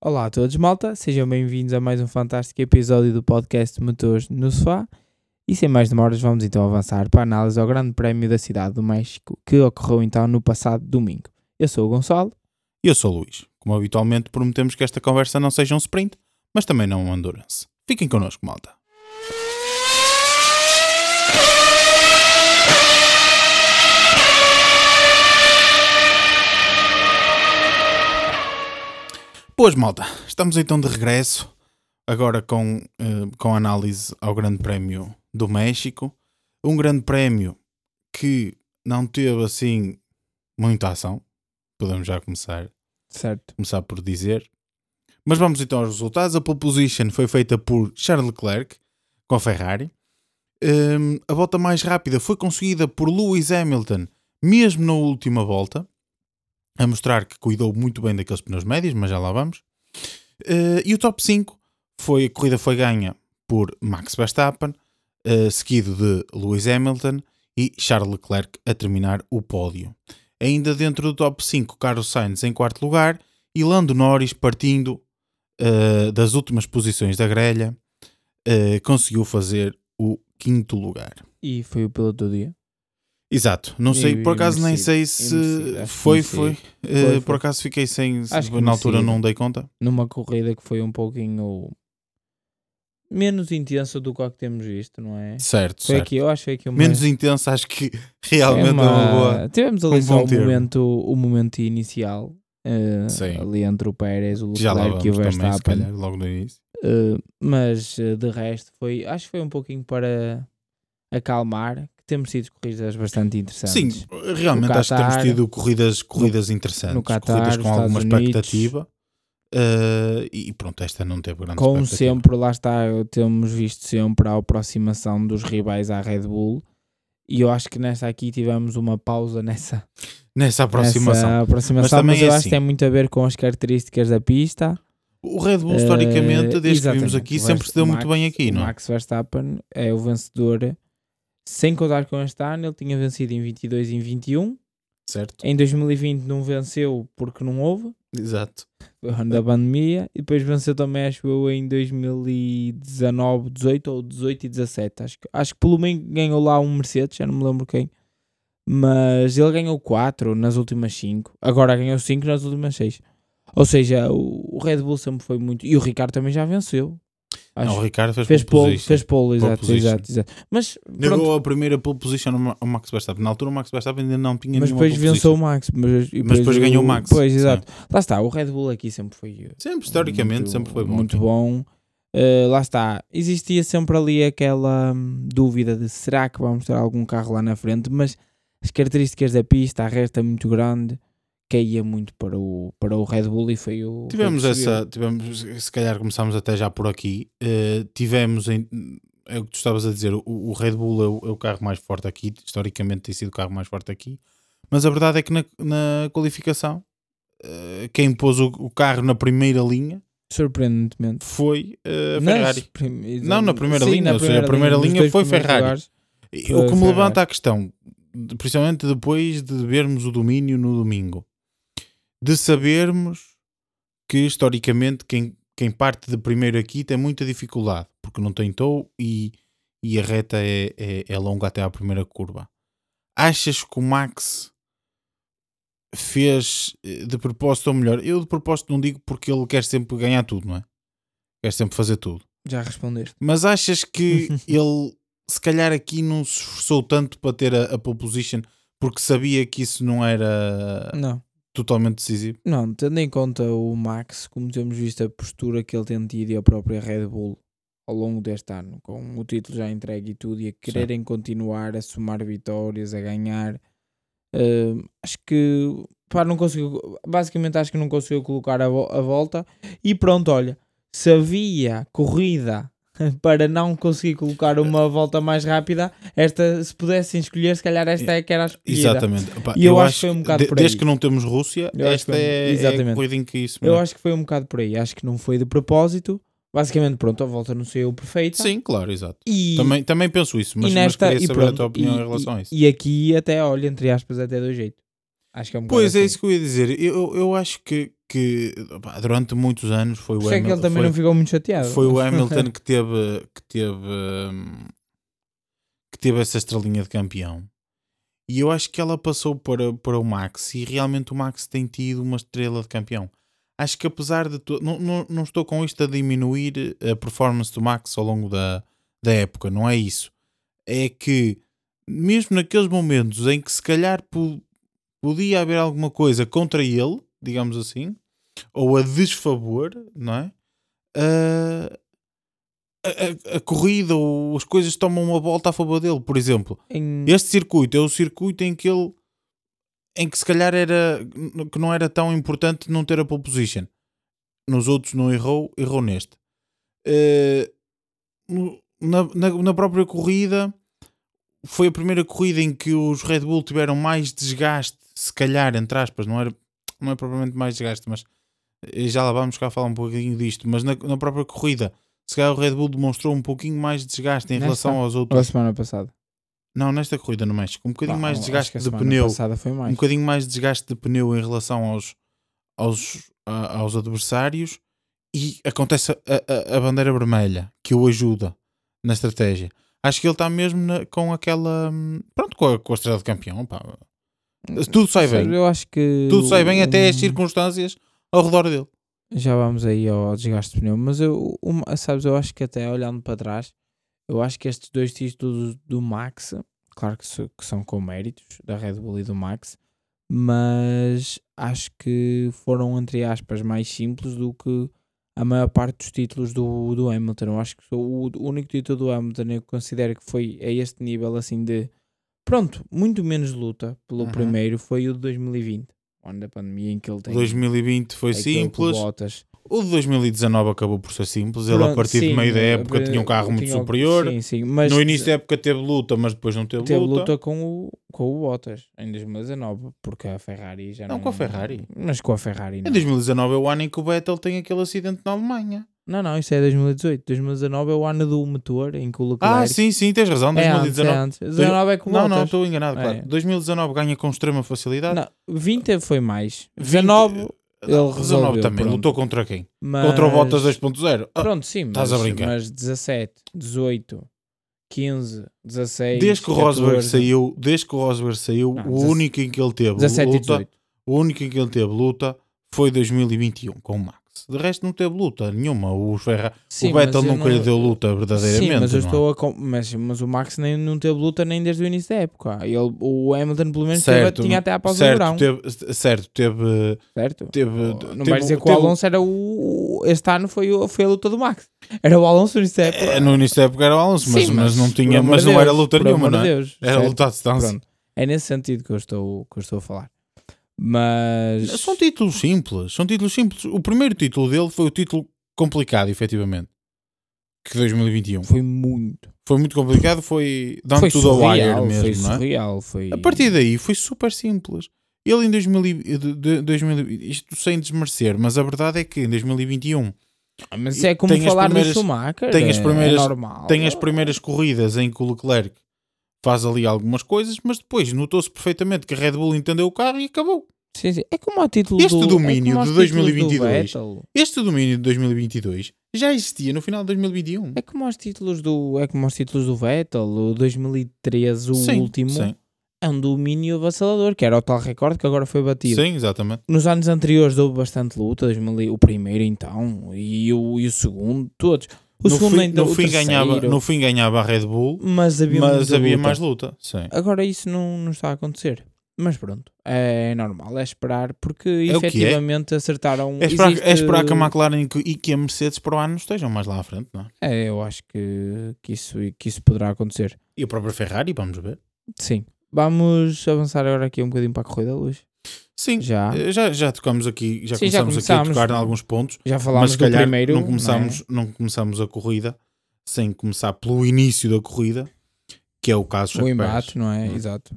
Olá a todos, malta. Sejam bem-vindos a mais um fantástico episódio do podcast Motores no Sofá. E sem mais demoras, vamos então avançar para a análise ao Grande Prémio da Cidade do México, que ocorreu então no passado domingo. Eu sou o Gonçalo. E eu sou o Luís. Como habitualmente, prometemos que esta conversa não seja um sprint, mas também não um endurance. Fiquem connosco, malta. Pois, malta, estamos então de regresso, agora com, eh, com análise ao Grande Prémio do México. Um Grande Prémio que não teve assim muita ação, podemos já começar, Certo. começar por dizer. Mas vamos então aos resultados. A pole position foi feita por Charles Leclerc com a Ferrari. Hum, a volta mais rápida foi conseguida por Lewis Hamilton, mesmo na última volta, a mostrar que cuidou muito bem daqueles pneus médios, mas já lá vamos. Uh, e o top 5 foi, a corrida foi ganha por Max Verstappen, uh, seguido de Lewis Hamilton e Charles Leclerc a terminar o pódio. Ainda dentro do top 5, Carlos Sainz em quarto lugar e Lando Norris partindo uh, das últimas posições da grelha, conseguiu fazer o quinto lugar. E foi o piloto do dia. Exato, não sei, por acaso nem sei se foi, foi, Foi, Uh, foi. por acaso fiquei sem, Acho na altura não dei conta. Numa corrida que foi um pouquinho menos intensa do que a que temos visto, não é? Certo, Foi certo. aqui, eu acho que aqui uma... Menos intenso, acho que realmente é uma boa. Tivemos um ali só bom o momento, o momento inicial. eh, Sim. ali entre o Pérez, o Leclerc e o também, Verstappen. calhar, logo no início. Uh, mas uh, de resto foi acho que foi um pouquinho para acalmar temos tido corridas bastante interessantes Sim, realmente No acho que temos Qatar, tido corridas, corridas interessantes, no Qatar, corridas com alguma Unidos. expectativa. Uh, e pronto, esta não teve grande como sempre lá está temos visto sempre a aproximação dos rivais à Red Bull e eu acho que nesta aqui tivemos uma pausa nessa, Nessa aproximação. nessa aproximação também mas eu é acho assim. que tem muito a ver com as características da pista O Red Bull, Uh, historicamente, desde que vimos aqui, sempre se deu o muito Max- bem aqui, não é? Max Verstappen é o vencedor sem contar com este ano ele tinha vencido em 22 e em 21 Certo? Em 2020 não venceu porque não houve, Exato. foi o ano da pandemia, e depois venceu também, acho eu, em 2019, 18 ou 18 e 17. Acho que, acho que pelo menos ganhou lá um Mercedes, já não me lembro quem. Mas ele ganhou 4 nas últimas 5, agora ganhou 5 nas últimas 6. Ou seja, o, o Red Bull sempre foi muito. E o Ricardo também já venceu. Acho. Não, o Ricardo fez, fez pole pole, position. fez pole, Pole exato, position. exato, exato. Mas, Negou a primeira pole position ao Ma- ao Max Verstappen. Na altura o Max Verstappen ainda não tinha mas nenhuma depois pole venceu o. Max. Mas, e Mas depois ganhou o Max. Pois, Sim. exato. Lá está, o Red Bull aqui sempre foi. Sempre, historicamente, muito, sempre foi bom. Muito bom. Uh, lá está, existia sempre ali aquela hum, dúvida de será que vamos ter algum carro lá na frente, mas as características da pista, a resta muito grande, caía muito para o, para o Red Bull e foi o. Tivemos essa, tivemos, se calhar começámos até já por aqui. eh, tivemos, em, é o que tu estavas a dizer, o, o Red Bull é o, é o carro mais forte aqui, historicamente tem sido o carro mais forte aqui, mas a verdade é que na, na qualificação, eh, quem pôs o, o carro na primeira linha Surpreendentemente. foi eh, a Ferrari. prim- Não, na primeira Sim, linha, na ou seja, a primeira linha dois foi Ferrari. lugares. O que me Ferrari. levanta a questão, principalmente depois de vermos o domínio no domingo, de sabermos que historicamente quem, quem parte de primeiro aqui tem muita dificuldade, porque não tem tow e, e a reta é, é, é longa até à primeira curva. Achas que o Max fez eh, de propósito ou melhor? Eu de propósito não digo porque ele quer sempre ganhar tudo, não é? Quer sempre fazer tudo. Já respondeste. Mas achas que ele, se calhar, aqui não se esforçou tanto para ter a, a pole position porque sabia que isso não era Não. Totalmente decisivo? Não, tendo em conta o Max, como temos visto a postura que ele tem tido e a própria Red Bull ao longo deste ano, com o título já entregue e tudo, e a quererem continuar a somar vitórias, a ganhar, eh, acho que pá, não conseguiu, basicamente acho que não conseguiu colocar a, vo- a volta e pronto, olha, se havia corrida para não conseguir colocar uma volta mais rápida, esta, se pudessem escolher, se calhar esta é que era a escolhida. Exatamente. Epá, E eu acho que foi um bocado de- por Desde aí. que não temos Rússia, Eu acho esta foi- é, é a exatamente. corrida em que isso. Eu acho que foi um bocado por aí. Acho que não foi de propósito. Basicamente, pronto, a volta não saiu perfeita. Sim, claro, exato. E, Também, também penso isso, mas, e mas nesta, queria e saber a pronto, tua opinião e, em relação a isso. E aqui até, olha, entre aspas, até do jeito. Acho que é um bocado Pois é assim. isso que eu ia dizer. Eu, eu acho que que pá, durante muitos anos foi o é que ele Hamilton. também Foi, não ficou muito chateado. foi o Hamilton que teve, que teve, hum, que teve essa estrelinha de campeão. E eu acho que ela passou para, para o Max e realmente o Max tem tido uma estrela de campeão. Acho que apesar de tudo, não, não, não estou com isto a diminuir a performance do Max ao longo da, da época, não é isso. É que mesmo naqueles momentos em que se calhar po- podia haver alguma coisa contra ele, digamos assim, ou a desfavor, não é? Ah, a, a- a corrida ou as coisas tomam uma volta a favor dele, por exemplo. Em- Este circuito é o circuito em que ele em que se calhar era que não era tão importante não ter a pole position. Nos outros não errou, errou neste. No- na, na, na própria corrida foi a primeira corrida em que os Red Bull tiveram mais desgaste, se calhar, entre aspas, não, era, não é propriamente mais desgaste, mas já lá vamos cá falar um pouquinho disto, mas na, na própria corrida, se calhar o Red Bull demonstrou um pouquinho mais de desgaste em Nesta? relação aos Ou a outros. semana passada. Não, nesta corrida no México, um bocadinho Pá, mais desgaste a de semana pneu, passada foi mais. um bocadinho mais de desgaste de pneu em relação aos, aos, a- aos adversários e acontece a, a- a bandeira vermelha que o ajuda na estratégia. Acho que ele está mesmo na- com aquela. hum, Pronto, com a, com a estrela de campeão. pá. Tudo sai bem. Eu acho que. Tudo sai bem até as circunstâncias ao redor dele. Já vamos aí ao desgaste de pneu, mas eu, uma- sabes, eu acho que até olhando para trás, eu acho que estes dois títulos do Max, claro que, so- que são com méritos da Red Bull e do Max, mas acho que foram, entre aspas, mais simples do que a maior parte dos títulos do, do Hamilton. Eu acho que o, o único título do Hamilton eu considero que foi a este nível assim de pronto, muito menos luta pelo Uhum. primeiro foi o de 2020, o ano da pandemia em que ele tem 2020 foi simples. O de 2019 acabou por ser simples. Ele, a Pronto, partir sim, do meio da eh, época, tinha um carro muito superior. Sim, sim, mas no início da época teve luta, mas depois não teve, teve luta. luta com o, com o Bottas em 2019, porque a Ferrari já não. Não, com a Ferrari. Mas com a Ferrari Em não. 2019 é o ano em que o Vettel tem aquele acidente na Alemanha. Não, não, isso é 2018. 2019 é o ano do motor em que o Leclerc. Ah, sim, sim, tens razão. É antes, 2019. é antes. 19 é com não, não, estou enganado, claro. É. 2019 ganha com extrema facilidade. Não, 20 foi mais. 20, 19, Não, ele 19 resolveu, também. pronto. Lutou contra quem? mas... Contra o Bottas 2.0. Ah, Pronto, sim, mas, estás a brincar. mas 17, 18, 15, 16. desde que o Rosberg 14, saiu, desde que o Rosberg saiu, Não, o 17 único em que ele teve 17 e luta, 18. o único em que ele teve luta foi 2021 com o Max. De resto não teve luta nenhuma. O, Ferra, Sim, o Vettel mas nunca lhe não- deu luta verdadeiramente. Sim, mas eu é? estou a. com- Mas, mas o Max nem, não teve luta nem desde o início da época. Ele, o Hamilton, pelo menos, teve- Certo, tinha até a pausa do certo, verão. teve, certo, teve, certo? teve, não teve- vais dizer que o teve- Alonso era o. Este ano foi, foi a luta do Max. Era o Alonso no início da época. É, no início da época era o Alonso, mas, Sim, mas não tinha, mas de não era Deus, luta nenhuma, não é? Deus, Era certo? luta à distância. Pronto. É nesse sentido que eu estou, que eu estou a falar. Mas. São títulos simples, são títulos simples. O primeiro título dele foi o título complicado, efetivamente. Que 2021. Foi muito. Foi muito complicado, foi down foi to the wire surreal. mesmo, foi não é? surreal. Foi... A partir daí foi super simples. Ele em 2000, e- de- de- 2000 isto sem desmerecer, mas a verdade é que em 2021 Mas isso é como falar do Schumacher. tem as é- primeiras- é normal. tem as primeiras corridas em que o Leclerc faz ali algumas coisas, mas depois notou-se perfeitamente que a Red Bull entendeu o carro e acabou. Sim, sim. É como o título Este do, domínio é de aos títulos 2022. Do. Este domínio de 2022 já existia no final de 2021. É como os títulos do é como os títulos do Vettel, o 2013, o sim, último, Sim, é um domínio avassalador, que era o tal recorde que agora foi batido. sim, exatamente. Nos anos anteriores houve bastante luta, 2000 e- o primeiro então, e o, e o segundo, todos. O no segundo fim, ainda, no fim ganhava, no fim ganhava a Red Bull, mas havia, mas havia luta. mais luta. Sim. Agora isso não, não está a acontecer. Mas pronto, é normal, é esperar, porque É é. efetivamente acertaram. É esperar, existe- é esperar que a McLaren e que- e que a Mercedes para o ano estejam mais lá à frente, não é? É, eu acho que, que, isso, que isso poderá acontecer. E a própria Ferrari, vamos ver. Sim. Vamos avançar agora aqui um bocadinho para a corrida, Luís. Sim, Já. eh, já, já tocamos aqui, já Sim, já começamos aqui a começámos. tocar em alguns pontos, Já mas falámos se do calhar primeiro. não, é? começamos, não, começamos a corrida sem começar pelo início da corrida, que é o caso o Checo embate, Pérez. não é? Hum. Exato.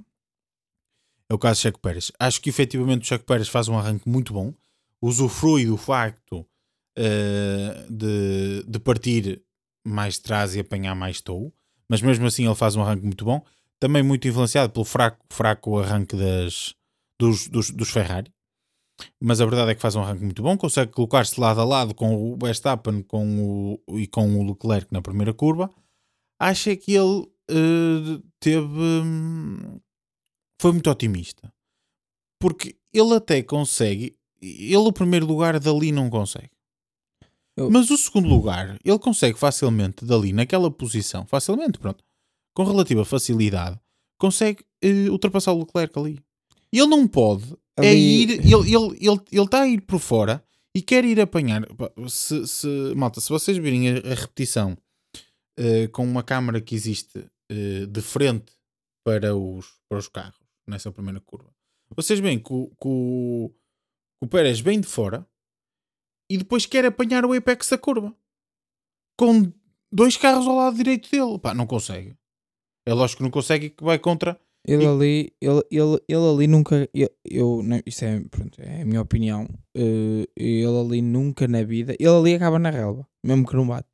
É o caso de Checo Pérez. Acho que efetivamente o Checo Pérez faz um arranque muito bom, usufrui do facto eh, de, de partir mais de trás e apanhar mais tow, mas mesmo assim ele faz um arranque muito bom, também muito influenciado pelo fraco, fraco arranque das, dos, dos, dos Ferrari. mas a verdade é que faz um arranque muito bom, consegue colocar-se lado a lado com o Verstappen com o, e com o Leclerc na primeira curva. Acho que ele uh, teve. Foi muito otimista. Porque ele até consegue. Ele, o primeiro lugar, dali não consegue. Eu- Mas o segundo lugar, ele consegue facilmente, dali, naquela posição, facilmente, pronto, com relativa facilidade, consegue eh, ultrapassar o Leclerc ali. Ele não pode é Ali- ir, ele está ele, ele, ele tá a ir por fora e quer ir apanhar. Se, se, malta, se vocês virem a, a repetição eh, com uma câmara que existe eh, de frente para os, para os carros, nessa primeira curva, vocês veem que o, que o, o Pérez vem de fora e depois quer apanhar o apex da curva com dois carros ao lado direito dele. Pá, não consegue. É lógico que não consegue e que vai contra. Ele E- ali, ele, ele, ele ali nunca. Eu, eu não, isso é, pronto, é a minha opinião. eh, ele ali nunca na vida. Ele ali acaba na relva, mesmo que não bate.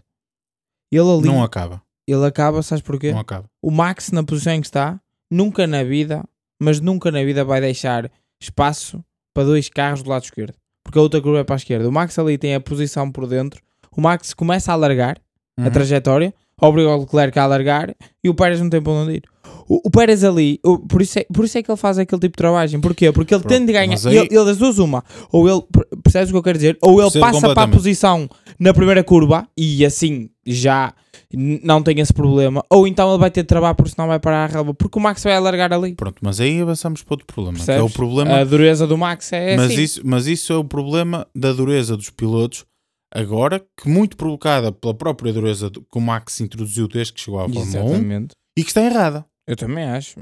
Ele ali, Não acaba. ele acaba, sabes porquê? Não acaba. O Max, na posição em que está, nunca na vida, mas nunca na vida vai deixar espaço para dois carros do lado esquerdo. Porque a outra curva é para a esquerda. O Max ali tem a posição por dentro. O Max começa a alargar a Uhum. trajetória, obriga o Leclerc a alargar e o Pérez não tem para onde ir. O, o Pérez ali, o- por, isso é, por isso é que ele faz aquele tipo de travagem. Porquê? Porque ele Pronto, tem de ganhar. aí- Ele, ele das duas, uma. Ou ele, per- percebes o que eu quero dizer? Ou ele Percebo passa para a posição na primeira curva e assim já não tem esse problema. Ou então ele vai ter de travar porque senão vai parar a relva. Porque o Max vai alargar ali. Pronto, mas aí avançamos para outro problema. É o problema. A dureza do Max é mas, assim. isso, mas isso é o problema da dureza dos pilotos. Agora, que muito provocada pela própria dureza que o Max introduziu desde que chegou à Fórmula 1 Exatamente. e que está errada. Eu também acho.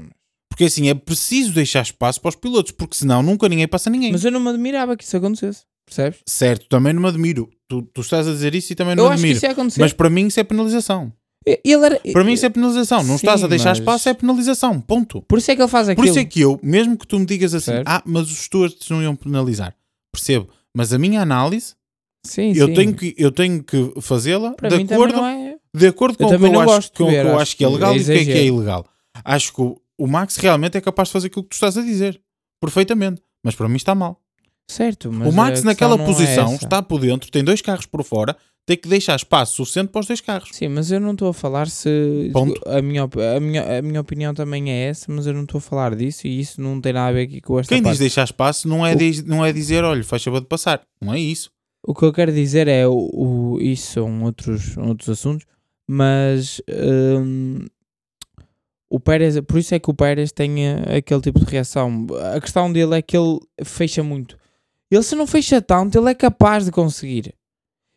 Porque assim, é preciso deixar espaço para os pilotos, porque senão nunca ninguém passa ninguém. Mas eu não me admirava que isso acontecesse. Percebes? Certo, também não me admiro. Tu, tu estás a dizer isso e também não Eu me acho que admiro. isso ia acontecer. Mas para mim isso é penalização. ele era, Para mim isso é penalização. Não Sim, estás a deixar mas- espaço, é penalização. Ponto. Por isso é que ele faz Por aquilo. isso é que eu, mesmo que tu me digas assim, Certo. ah, mas os stewards não iam penalizar. Percebo. Mas a minha análise, Sim, eu sim. tenho que, eu tenho que fazê-la de acordo, é. de acordo com Eu o que eu, acho, com o que eu acho que é legal é e o que é que é ilegal. Acho que o, o Max realmente é capaz de fazer aquilo que tu estás a dizer. Perfeitamente. Mas para mim está mal. Certo, mas o Max naquela é posição essa. está por dentro, tem dois carros por fora, tem que deixar espaço suficiente para os dois carros. Sim, mas eu não estou a falar se. Ponto. A minha, a, minha, a minha opinião também é essa, mas eu não estou a falar disso e isso não tem nada a ver aqui com esta Quem diz parte. deixar espaço não é, O- diz- não é dizer, olha, faz favor de passar. Não é isso. O que eu quero dizer é o, o- isso são outros, outros assuntos, mas hum, o Pérez, por isso é que o Pérez tem eh, aquele tipo de reação. A questão dele é que ele fecha muito. Ele se não fecha tanto, ele é capaz de conseguir.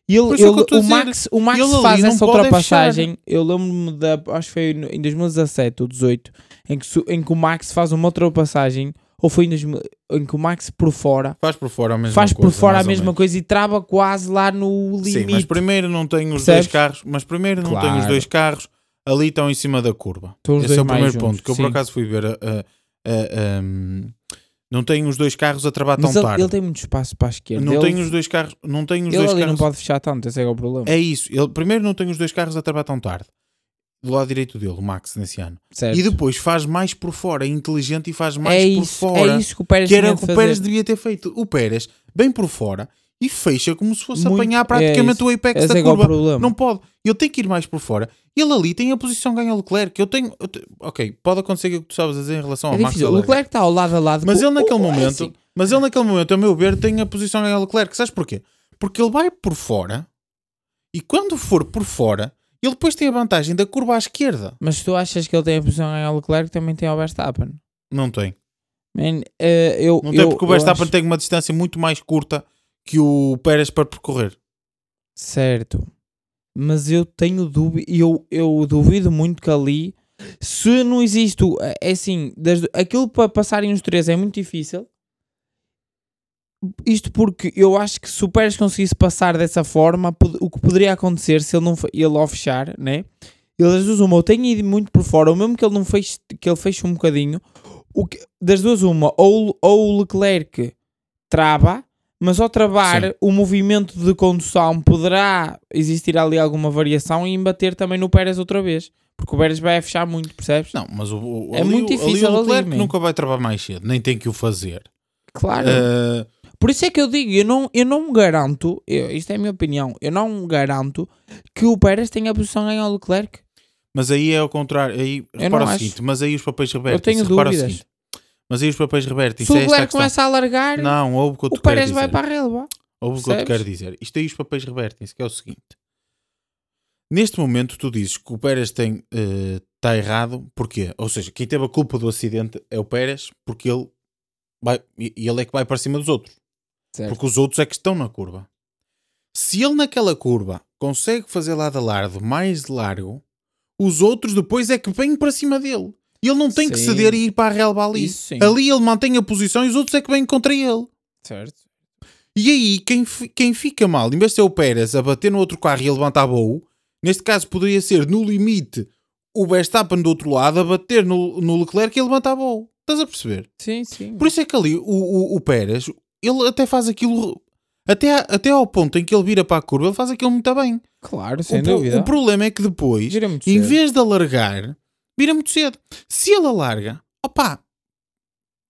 E Ele, é ele- o dizer, Max, o Max faz essa ultrapassagem. Eu lembro-me da, acho que foi em 2017 ou 18, em que, em que o Max faz uma ultrapassagem, ou foi em, 2000 em que o Max por fora Faz por fora a mesma faz coisa. por fora a mesma coisa e trava quase lá no limite. Sim, mas primeiro não tem os Percebes? dois carros, mas primeiro não tem os Claro. dois carros, ali estão em cima da curva. Estão os Esse é o primeiro juntos, ponto, que eu por sim. acaso fui ver. a- a- um, não tem os dois carros a travar Mas tão ele, tarde. ele tem muito espaço para a esquerda. Não ele, tem os dois carros, não tem os ele dois ali carros. não pode fechar tanto, esse é é o problema. É isso. Ele primeiro não tem os dois carros a travar tão tarde. Do lado direito dele, o Max nesse ano. certo. E depois faz mais por fora, é inteligente e faz mais é por isso, fora. É isso que o Pérez que era o que o. Pérez devia ter feito. O Pérez, bem por fora, e fecha como se fosse Muito- apanhar é praticamente isso. o apex Esse da é é o curva. Não pode. Ele tem que ir mais por fora. Ele ali tem a posição ganha o Leclerc. Eu tenho. eu te- Ok, pode acontecer o que tu sabes dizer em relação é ao Max. O. Leclerc está ao lado a lado. Mas com- ele naquele é momento, assim, mas ele naquele momento, a meu ver, tem a posição ganha o Leclerc. Sabes porquê? Porque ele vai por fora e quando for por fora, ele depois tem a vantagem da curva à esquerda. Mas tu achas que ele tem a posição a ganhar o Leclerc também tem ao Verstappen? Não tem. Man, eh, eu, Não tem eu- porque o eu Verstappen acho- tem uma distância muito mais curta que o Pérez para percorrer. Certo. Mas eu tenho dúvida, eu, eu duvido muito que ali, se não existe, é assim, aquilo para passarem os três é muito difícil. Isto porque eu acho que se o Pérez conseguisse passar dessa forma, o que poderia acontecer se ele não ele ao fechar, né? Ele das duas uma, ou tem ido muito por fora, ou mesmo que ele não feche, que ele feche um bocadinho, o que, das duas uma, ou, ou o Leclerc trava, mas ao travar Sim. o movimento de condução poderá existir ali alguma variação e embater também no Pérez outra vez. Porque o Pérez vai fechar muito, percebes? Não, mas o, o- É ali muito difícil ali o Leclerc nunca vai travar mais cedo, nem tem que o fazer. Claro. Uh, Por isso é que eu digo, eu não, eu não garanto, eu- isto é a minha opinião, eu não garanto que o Pérez tenha a posição a ganhar o Leclerc. Mas aí é ao contrário. Aí, Eu repara o acho. seguinte, mas aí os papéis revertem. Eu tenho dúvidas. Mas aí os papéis revertem. Se o é Leclerc questão. começa a alargar, Não, ouve o que eu o Pérez vai para a relva. Ouve o que eu te quero dizer. Isto aí os papéis revertem-se, que é o seguinte. Neste momento tu dizes que o Pérez tem, está errado, porquê? Ou seja, quem teve a culpa do acidente é o Pérez, porque ele vai, e e ele é que vai para cima dos outros. Certo. Porque os outros é que estão na curva. Se ele naquela curva consegue fazer lado a lado mais largo, os outros depois é que vêm para cima dele. E ele não tem que Sim. ceder e ir para a relva ali. Isso. Ali ele mantém a posição e os outros é que vêm contra ele. Certo. E aí, quem, quem fica mal, em vez de ser o Pérez a bater no outro carro e a levantar neste caso poderia ser no limite o Verstappen do outro lado a bater no, no Leclerc e a levantar. Estás a perceber? Sim, sim. Por isso é que ali o, o, o Pérez, ele até faz aquilo, até, até ao ponto em que ele vira para a curva, ele faz aquilo muito bem. Claro, sem o, dúvida. o problema é que depois, em cedo. vez de alargar, vira muito cedo. Se ele alarga, opá,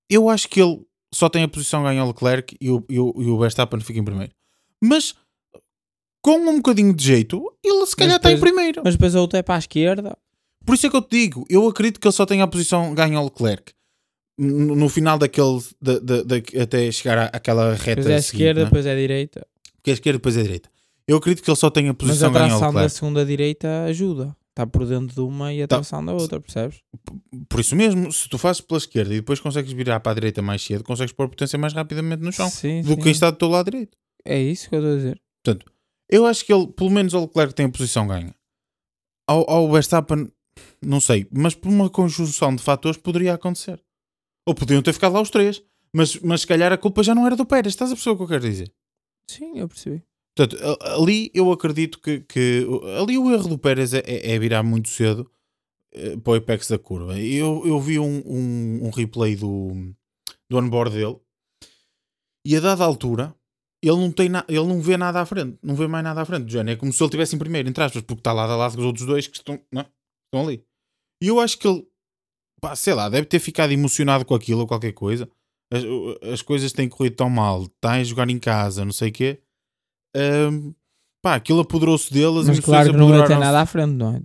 eu acho que ele só tem a posição ganha o Leclerc e o, e, o, e o Verstappen fica em primeiro. Mas com um bocadinho de jeito, ele se calhar está em primeiro. Mas depois a outra é para a esquerda. Por isso é que eu te digo, eu acredito que ele só tem a posição ganha o Leclerc. No, no final daquele, da- da- da- até chegar à- àquela reta Depois é a esquerda, né? depois é a direita. porque é a esquerda depois é a direita. Eu acredito que ele só tem a Mas a posição ganha o tração da Leclerc. segunda direita ajuda. Está por dentro de uma e a Tá. tração da outra, percebes? Por isso mesmo, se tu fazes pela esquerda e depois consegues virar para a direita mais cedo, consegues pôr a potência mais rapidamente no chão Sim, do sim. que quem está do teu lado direito. É isso que eu estou a dizer. Eu acho que ele, pelo menos o Leclerc tem a posição ganha. Ao, ao Verstappen, não sei, mas por uma conjunção de fatores poderia acontecer. Ou podiam ter ficado lá os três, mas, mas se calhar a culpa já não era do Pérez. Estás a o que eu quero dizer? Sim, eu percebi. Portanto, ali eu acredito que, que ali o erro do Pérez é, é- virar muito cedo eh, para o apex da curva. Eu, eu vi um, um, um replay do, do onboard dele e a dada altura ele não, tem na, ele não vê nada à frente, não vê mais nada à frente. É como se ele estivesse em primeiro, entre aspas, porque está lado a lado com os outros dois que estão, não, é? estão ali. E eu acho que ele, pá, sei lá, deve ter ficado emocionado com aquilo ou qualquer coisa. As, as coisas têm corrido tão mal, está a jogar em casa, não sei o quê. Ahm, pá, aquilo apoderou-se deles. Mas as claro que não ia ter nada à frente, não é?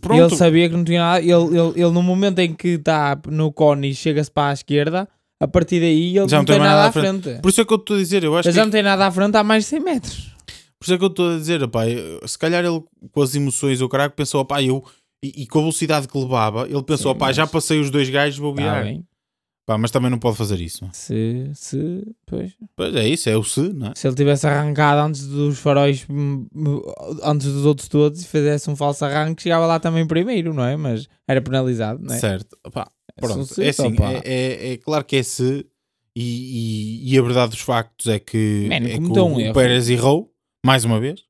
Pronto, Ele sabia que não tinha nada. Ele, ele, ele no momento em que está no cone e chega-se para a esquerda, a partir daí ele Já não tem nada à frente. por isso é que eu estou a dizer, eu acho Ele que já não tem nada à frente há mais de 100 metros. Por isso é que eu estou a dizer, pá, se calhar ele com as emoções, o caraca pensou, pá, eu e, e com a velocidade que levava, ele pensou, Sim, pá, já mas- passei os dois gajos, vou Tá virar. bem. Pá, mas também não pode fazer isso. Se, se, pois. Pois é isso, é o se, não é? se ele tivesse arrancado antes dos faróis, antes dos outros todos, e fizesse um falso arranque, chegava lá também primeiro, não é? Mas era penalizado, não é? Certo, pá, pronto, Se- é assim, opa. é, é- é claro que é se, e, e- e a verdade dos factos é que, Mano, é que o, um o. Pérez errou, mais uma vez.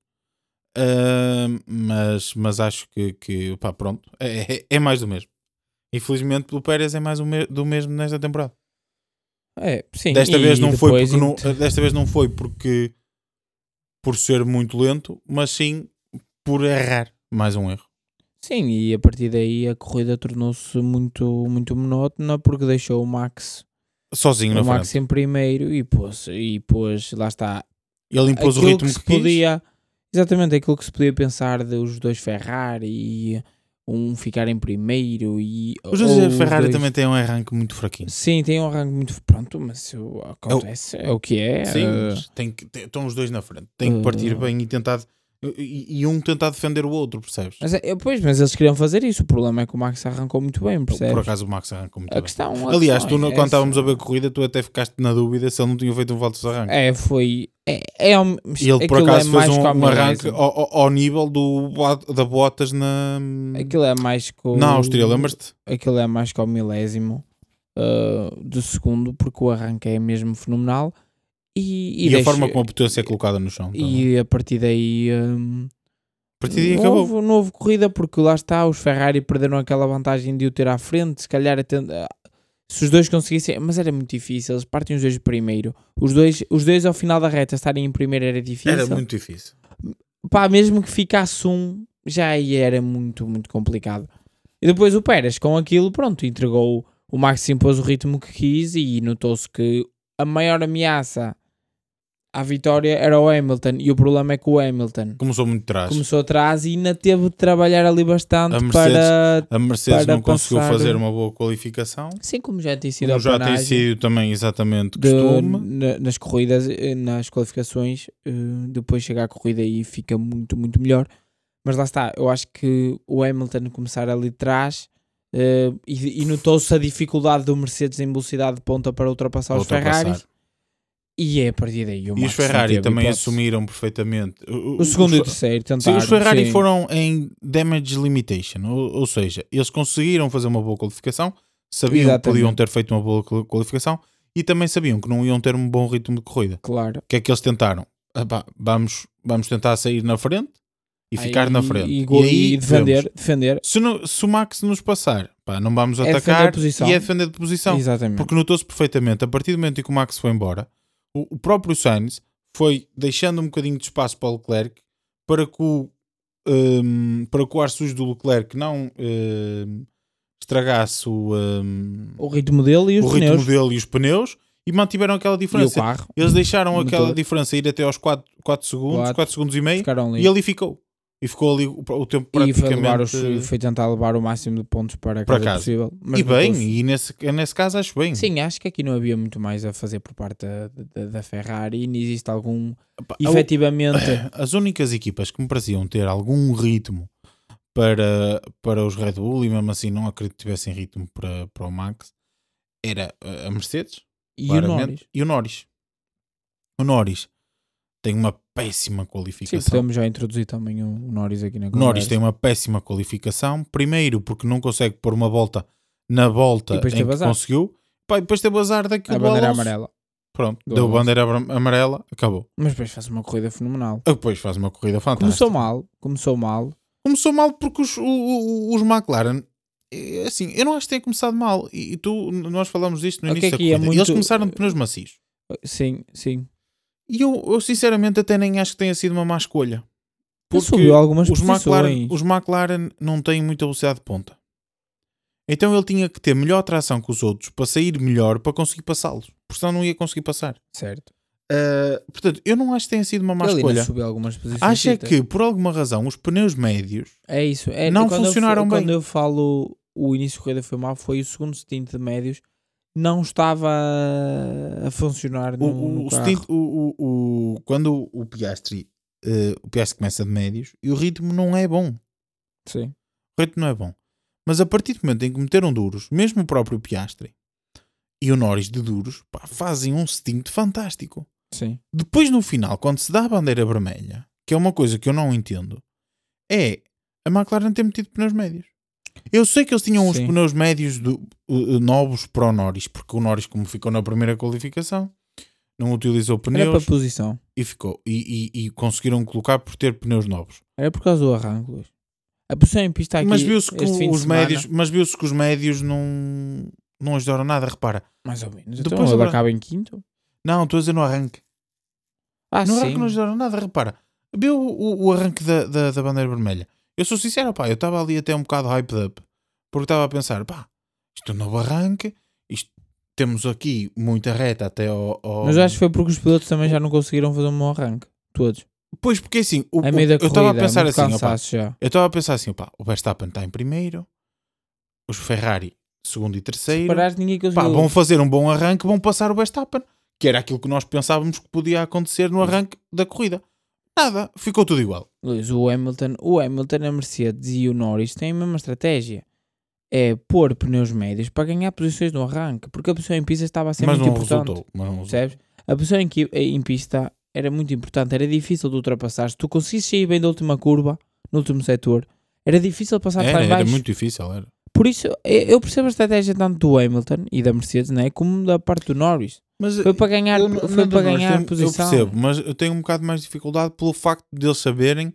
Ah, mas, mas acho que, que pá, pronto, é, é- é mais do mesmo. Infelizmente, o Pérez é mais me- do mesmo nesta temporada. É, sim. Desta e vez não foi porque não, desta vez não foi porque por ser muito lento, mas sim por errar mais um erro. Sim, e a partir daí a corrida tornou-se muito, muito monótona porque deixou o Max, Sozinho na o Max frente. em primeiro e pôs, e pôs, lá está, Ele impôs o ritmo que que, podia, exatamente aquilo que se podia pensar dos dois Ferrari e um ficar em primeiro e dois os Ferrari dois- também têm um arranque muito fraquinho. Sim, tem um arranque muito pronto, mas acontece, é o que é. Sim, mas tem que, tem- estão os dois na frente. Tem que partir Uh. bem e tentar. E, e um tentar defender o outro, percebes? mas, é, pois, mas eles queriam fazer isso. O problema é que o Max arrancou muito bem, percebes? Por acaso o Max arrancou muito a bem. questão, a Aliás, tu, questão no- é quando essa. estávamos a ver a corrida, tu até ficaste na dúvida se ele não tinha feito um falso arranque. É, foi. É, é, um, e ele por aquilo acaso é fez um, com a um arranque milésima. ao, ao- ao nível do, da Bottas na, Aquilo é mais com. na Áustria, lembras-te? Aquilo é mais com o milésimo uh, do segundo, porque o arranque é mesmo fenomenal. E, E, a deixa- forma como a potência é colocada no chão. também. E a partir daí. Um, a partir daí não acabou. houve, não houve corrida porque lá está, os Ferrari perderam aquela vantagem de o ter à frente. Se calhar até- se os dois conseguissem, mas era muito difícil. Eles partem os dois de primeiro. Os dois, os dois ao final da reta estarem em primeiro era difícil. Era muito difícil. Pá, mesmo que ficasse um, já era muito, muito complicado. E depois o Pérez, com aquilo, pronto, entregou. O Max impôs o ritmo que quis e notou-se que a maior ameaça à vitória era o Hamilton. E o problema é que o Hamilton Começou muito atrás. começou atrás e ainda teve de trabalhar ali bastante A Mercedes- para. A Mercedes para não conseguiu fazer uma boa qualificação. Assim como já tem sido Como já tem sido também exatamente costume. na- nas corridas, eh, nas qualificações, eh, depois chega à corrida e fica muito, muito melhor. Mas lá está, eu acho que o Hamilton começar ali de trás eh, e, e notou-se a dificuldade do Mercedes em velocidade de ponta para ultrapassar Para os Ferraris. E é a partir daí o E os Max Ferrari também hipótese. assumiram perfeitamente. O, O segundo e o os, terceiro sim, tentaram. os Ferrari sim. foram em damage limitation, ou, ou seja, eles conseguiram fazer uma boa qualificação, sabiam Exatamente. que podiam ter feito uma boa qual- qualificação e também sabiam que não iam ter um bom ritmo de corrida. Claro. O que é que eles tentaram? Ah pá, vamos, vamos tentar sair na frente e ficar Aí- na frente. E, E, aí e defender. vemos. defender. Se, no- se o Max nos passar, pá, não vamos É atacar e é defender de posição. Exatamente. Porque notou-se perfeitamente, a partir do momento em que o Max foi embora, o, o próprio Sainz foi deixando um bocadinho de espaço para o Leclerc para que o, hum, para que o ar sujo do Leclerc não hum, estragasse o, hum, O ritmo dele e os o ritmo pneus. dele e os pneus e mantiveram aquela diferença. Eles deixaram aquela diferença ir até aos 4, 4 segundos, Quatro. 4 segundos e meio, e ali ficou. E ficou ali o, o tempo E foi, os, praticamente... foi tentar levar o máximo de pontos para Para casa possível. E bem, e nesse, nesse caso acho bem. Sim, acho que aqui não havia muito mais a fazer por parte da, da, da Ferrari e não existe algum. Epá, efetivamente. as únicas equipas que me pareciam ter algum ritmo para, para os Red Bull e mesmo assim não acredito que tivessem ritmo para, para o Max era a Mercedes E o Norris. e o Norris. O Norris tem uma péssima Sim, qualificação. podemos já introduzir também o, o Norris aqui na o Norris conversa. tem uma péssima qualificação. Primeiro porque não consegue pôr uma volta na volta E em que azar. conseguiu. Pá, e depois teve azar daquilo a bandeira Alonso. amarela. Pronto, Do deu Alonso. bandeira amarela, acabou. Mas depois faz uma corrida fenomenal. Depois faz uma corrida fantástica. Começou mal, começou mal. Começou mal porque os, o- o- os McLaren, é assim, eu não acho que tenha começado mal. E, e tu, nós falamos disto no Ok, início da é corrida. muito- Eles começaram de pneus macios. Sim, sim. E eu, eu, sinceramente até nem acho que tenha sido uma má escolha. Ele subiu algumas os McLaren, os McLaren não têm muita velocidade de ponta. Então ele tinha que ter melhor tração que os outros para sair melhor para conseguir passá-los. Porque senão não ia conseguir passar. Certo. Ah, portanto, eu não acho que tenha sido uma má Ele escolha. subiu algumas posições. Acho é que, por alguma razão, os pneus médios É isso. É, Não eu funcionaram fa- bem. Quando eu falo o início da corrida foi mal, foi o segundo stint de médios. Não estava a- funcionar no, o, no o, carro. stint- o- o- o- quando o Piastri eh, o Piastri começa de médios e o ritmo não é bom. Sim. O ritmo não é bom. Mas a partir do momento em que meteram duros, mesmo o próprio Piastri e o Norris de duros, pá, fazem um stint fantástico. Sim. Depois no final, quando se dá a bandeira vermelha, que é uma coisa que eu não entendo, é a McLaren ter metido pneus médios. Eu sei que eles tinham os pneus médios do, uh, novos para o Norris, porque o Norris, como ficou na primeira qualificação, não utilizou Era para pneus posição. e ficou. E, e- e conseguiram colocar por ter pneus novos. Era por causa do arranque, Luís. A posição em pista aqui. mas viu-se que os médios, mas viu-se que os médios não, não ajudaram nada, repara. Mais ou menos. Depois Então ele agora- acaba em quinto. Não, estou a dizer no arranque. Ah, no sim. arranque não ajudaram nada, repara. Viu o, o arranque da, da, da bandeira vermelha? Eu sou sincero, pá, eu estava ali até um bocado hyped up. Porque estava a pensar, pá, isto é um novo arranque, isto, temos aqui muita reta até ao... ao- Mas acho que foi porque os pilotos também já não conseguiram fazer um bom arranque. Todos. Pois, porque assim, o, A o- meio da eu corrida. estava a pensar assim, já. eu estava a pensar assim, opá, o Verstappen está em primeiro, os Ferrari segundo e terceiro, Parares, pá, vão fazer um bom arranque, vão passar o Verstappen, que era aquilo que nós pensávamos que podia acontecer no arranque da corrida. Nada, ficou tudo igual. Luís, o Hamilton, o Hamilton, a Mercedes e o Norris têm a mesma estratégia. É pôr pneus médios para ganhar posições no arranque, porque a posição em pista estava a ser mas muito não importante. resultou. Mas não. Percebes? A posição em, que- em pista era muito importante, era difícil de ultrapassar. Se tu conseguisses sair bem da última curva, no último setor, era difícil passar por lá Era, baixo. muito difícil, era. Por isso, eu eu percebo a estratégia tanto do Hamilton e da Mercedes, né, como da parte do Norris. Mas Foi para ganhar, eu foi não- para não, ganhar eu, posição. Eu percebo, mas eu tenho um bocado mais de dificuldade pelo facto de eles saberem,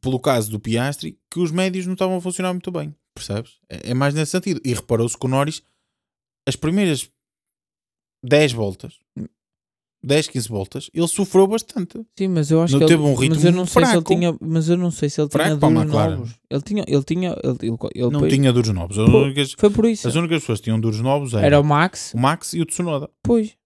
pelo caso do Piastri, que os médios não estavam a funcionar muito bem. Percebes? É, é mais nesse sentido. E reparou-se que o Norris, as primeiras 10 voltas, 10, 15 voltas, ele sofreu bastante. Sim, mas eu acho Não que teve ele, um ritmo mas eu não sei se ele fraco. tinha, mas eu não sei se ele Fraco tinha duros novos. Ele tinha, ele tinha, ele, ele, ele não depois- tinha duros novos. As Pô, únicas, Foi por isso. as únicas pessoas que tinham duros novos eram Era o Max, o Max e o Tsunoda. pois.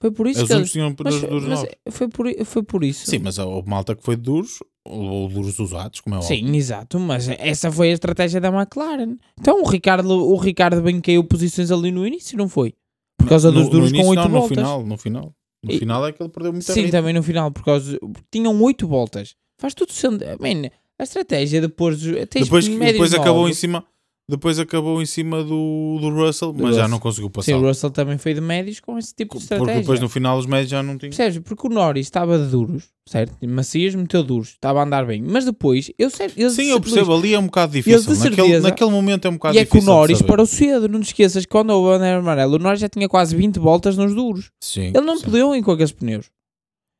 Foi por isso Os que. únicos tinham Mas, duros mas novos. foi, por, foi por isso. Sim, mas houve malta que foi de duros, ou duros usados, como é óbvio. Sim, exato, mas essa foi a estratégia da McLaren. Então o Ricardo, o Ricardo bem caiu posições ali no início, não foi? Por causa No- dos duros início, com 8 não, voltas. No final, no final. No E- final é que ele perdeu muita Sim, ritmo. também no final, por causa tinham 8 voltas. Faz tudo sendo. Man, a estratégia de pôr. Depois, médios depois acabou em cima depois acabou em cima do, do Russell, mas já não conseguiu passar. Sim, o Russell também foi de médios com esse tipo de porque estratégia. depois no final os médios já não tinham. Percebes? Porque o Norris estava de duros, certo? Macias meteu duros, estava a andar bem. Mas depois, eu sei. Sim, eu percebo, ali é um bocado difícil. Naquele, naquele momento é um bocado E é que o difícil. Norris parou cedo. Não te esqueças que quando o bandeira amarelo, o Norris já tinha quase 20 voltas nos duros. Sim, Ele não sim. podiam ir com aqueles pneus.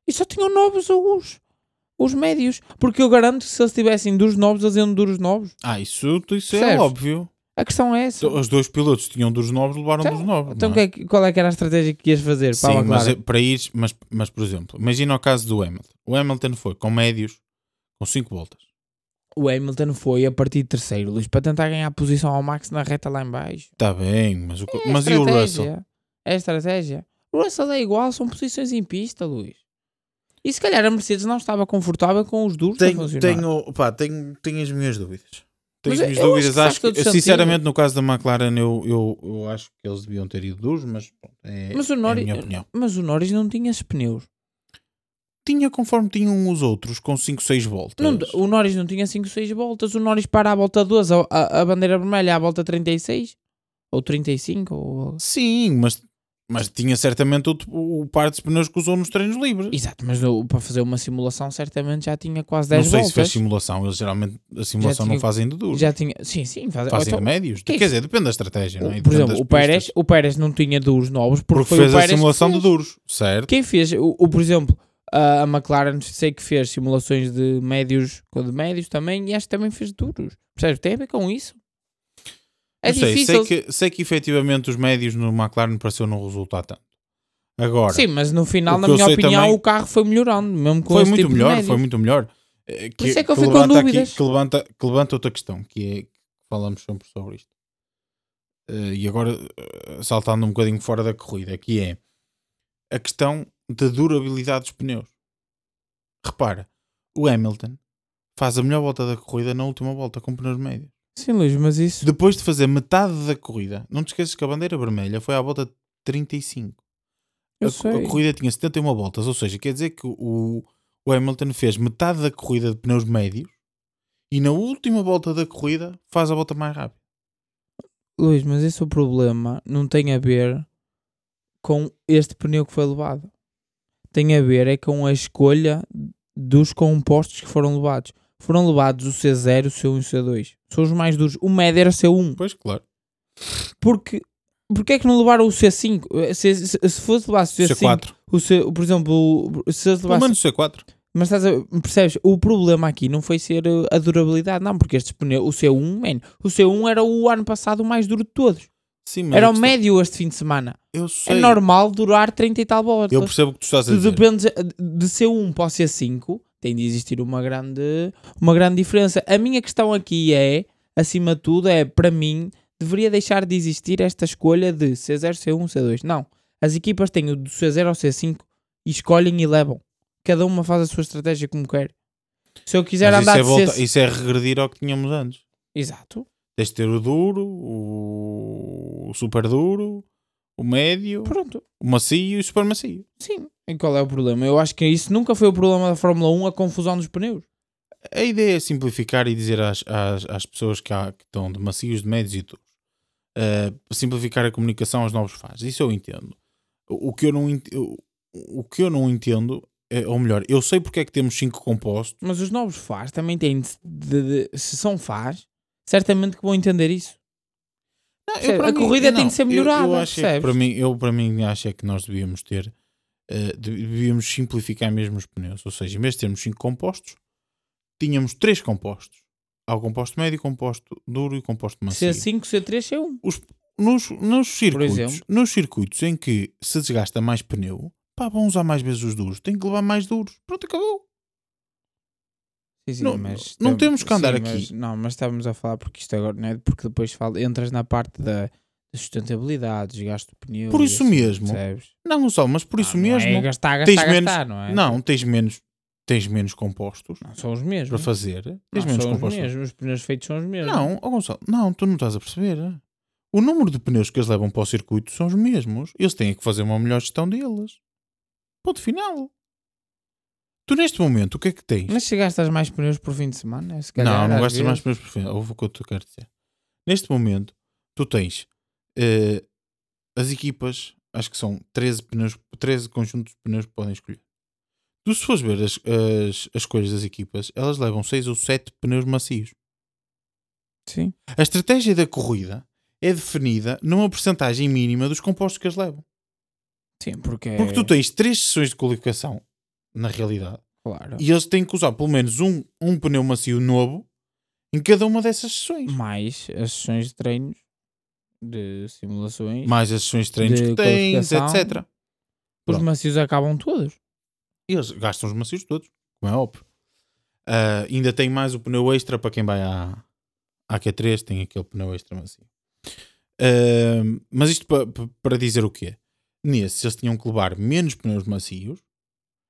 E só tinham novos os, os médios. Porque eu garanto que se eles tivessem duros novos, eles iam duros novos. Ah, isso, isso é Percebes? óbvio. A questão é essa. Os dois pilotos tinham dos novos, levaram Então- dos novos. Então não que é? é que- qual é que era a estratégia que ias fazer a Sim, mas é- para ir, mas, mas por exemplo, imagina o caso do Hamilton. O Hamilton foi com médios, com 5 voltas. O Hamilton foi a partir de terceiro, Luís, para tentar ganhar posição ao Max na reta lá em baixo. Está bem, mas, o, É mas e o estratégia. Russell? É a estratégia. O Russell é igual, são posições em pista, Luís. E se calhar a Mercedes não estava confortável com os duros a Tenho, funcionar. tenho, pá, tenho, tenho as minhas dúvidas. Tenho Mas as minhas eu acho dúvidas. que Acho que, sentido. sinceramente, no caso da McLaren, eu, eu, eu acho que eles deviam ter ido duros, mas é, Mas o é a Norris, minha opinião. mas o Norris não tinha esses pneus. Tinha conforme tinham os outros, com 5, 6 voltas. Não, o Norris não tinha 5, 6 voltas. O Norris para à volta 12, a, a, a bandeira vermelha à volta 36. Ou 35. Ou... Sim, mas, mas tinha certamente o, o par de pneus que usou nos treinos livres. Exato, mas para fazer uma simulação certamente já tinha quase 10 não sei voltas. se fez simulação, eles geralmente a simulação tinha- não fazem de duro. Já tinha, sim, sim, faz, fazem então, de médios. que é Quer dizer, depende da estratégia, não é? o- por exemplo, o Pérez, o Pérez não tinha duros novos porque, Porque fez o a simulação de fez. duros, certo? Quem fez, o, o, por exemplo, a, a McLaren sei que fez simulações de médios, com de médios também, e acho que também fez duros. Percebes? Tem a ver com isso. É sei, difícil. sei que, sei que efetivamente os médios no McLaren pareceu não resultar tanto. Agora, Sim, mas no final, na minha opinião, também- o carro foi melhorando, mesmo com foi muito tipo melhor, foi muito melhor. Eh, Por isso é que eu fico com levanta aqui- dúvidas. que, levanta, que levanta outra questão, que é que falamos sempre sobre isto. Eh, e agora, eh, saltando um bocadinho fora da corrida, que é a questão da durabilidade dos pneus. Repara, o Hamilton faz a melhor volta da corrida na última volta com pneus médios. Sim, Luís, mas isso... Depois de fazer metade da corrida, não te esqueças que a bandeira vermelha foi à volta de 35. Eu a, co- a sei. corrida tinha 71 voltas, ou seja, quer dizer que o, o Hamilton fez metade da corrida de pneus médios e na última volta da corrida faz a volta mais rápida. Luís, mas esse é o problema não tem a ver com este pneu que foi levado. Tem a ver é com a escolha dos compostos que foram levados. Foram levados o C0, o C1 e o C2. São os mais duros. O médio era C1. Pois, claro. Porque, porque é que não levaram o C5? Eh, Se, se, se fosse levar o C5, C4. o C, por exemplo, o- se eles Pelo menos C4. Mas estás a, percebes? O problema aqui não foi ser uh, a durabilidade, não, porque estes pneus, o C1, man, o C1 era o ano passado o mais duro de todos. Sim, mas Era o médio este fim de semana. Eu sei. É normal durar 30 e tal voltas. Eu percebo o que tu estás a Tu dizer. dependes de C1 para o C5, tem de existir uma grande, uma grande diferença. A minha questão aqui é, acima de tudo, é para mim, deveria deixar de existir esta escolha de C0, C1, C2. Não. As equipas têm o do C0 ao C5 e escolhem e levam. Cada uma faz a sua estratégia como quer. Se eu quiser Mas isso andar é, de volta- C... isso é regredir ao que tínhamos antes. Exato. Tens de ter o duro, o, o super duro, o médio, Pronto. o macio e o super macio. Sim. E qual é o problema? Eu acho que isso nunca foi o problema da Fórmula 1, a confusão dos pneus. A ideia é simplificar e dizer às, às, às pessoas que, há, que estão de macios, de médios e duros. Uh, simplificar a comunicação aos novos fãs. Isso eu entendo. O, o que eu não ent- o, o que eu não entendo, é, ou melhor, eu sei porque é que temos cinco compostos. Mas os novos fãs também têm de, de- de- se são fãs, certamente que vão entender isso. Não, para A corrida tem de ser eu- melhorada, Eu, acho é que para mim, eu para mim acho é que nós devíamos ter, uh, devíamos simplificar mesmo os pneus. Ou seja, em vez de termos cinco compostos, tínhamos três compostos. Há o composto médio, composto duro e composto macio. C5, C3, C1. nos, nos circuitos, nos circuitos em que se desgasta mais pneu, pá, vão usar mais vezes os duros, tem que levar mais duros. Pronto, acabou. Sim, sim, Não- mas não temos que andar sim, aqui. mas- não, mas estávamos a falar porque isto agora não é porque depois fala, entras na parte da, de sustentabilidade, desgaste do pneu. Por isso assim, mesmo. percebes? Não, Gonçalo, mas por isso Ah, não mesmo. É gastar, gastar, tens gastar, menos- não é? Não, tens menos, tens menos compostos Não, são os mesmos. para fazer. Tens Não, menos são os compostos. mesmos. Os pneus feitos são os mesmos. Não, ó Gonçalo, não, tu não estás a perceber. O número de pneus que eles levam para o circuito são os mesmos. Eles têm que fazer uma melhor gestão deles. Ponto final. Tu neste momento, o que é que tens? Mas se gastas mais pneus por fim de semana, se calhar, não, não gastas mais vezes- pneus por fim. Ouve o que eu te quero dizer. Neste momento, tu tens eh, as equipas, acho que são 13, pneus, 13 conjuntos de pneus que podem escolher. Tu, se fores ver as, as, as escolhas das equipas, elas levam 6 ou 7 pneus macios. Sim. A estratégia da corrida é definida numa porcentagem mínima dos compostos que eles levam. Sim, porque, Porque tu tens três sessões de qualificação, na realidade, claro, e eles têm que usar pelo menos um, um pneu macio novo em cada uma dessas sessões. mais as sessões de treinos, de simulações, Mais as sessões de treinos De que tens, etc. os pronto. macios acabam todos. E eles gastam os macios todos, como é óbvio. Ah, ainda tem mais o pneu extra para quem vai à, à Q3, tem aquele pneu extra macio. Ah, mas isto pa- pa- para dizer o quê? Nesse eles tinham que levar menos pneus macios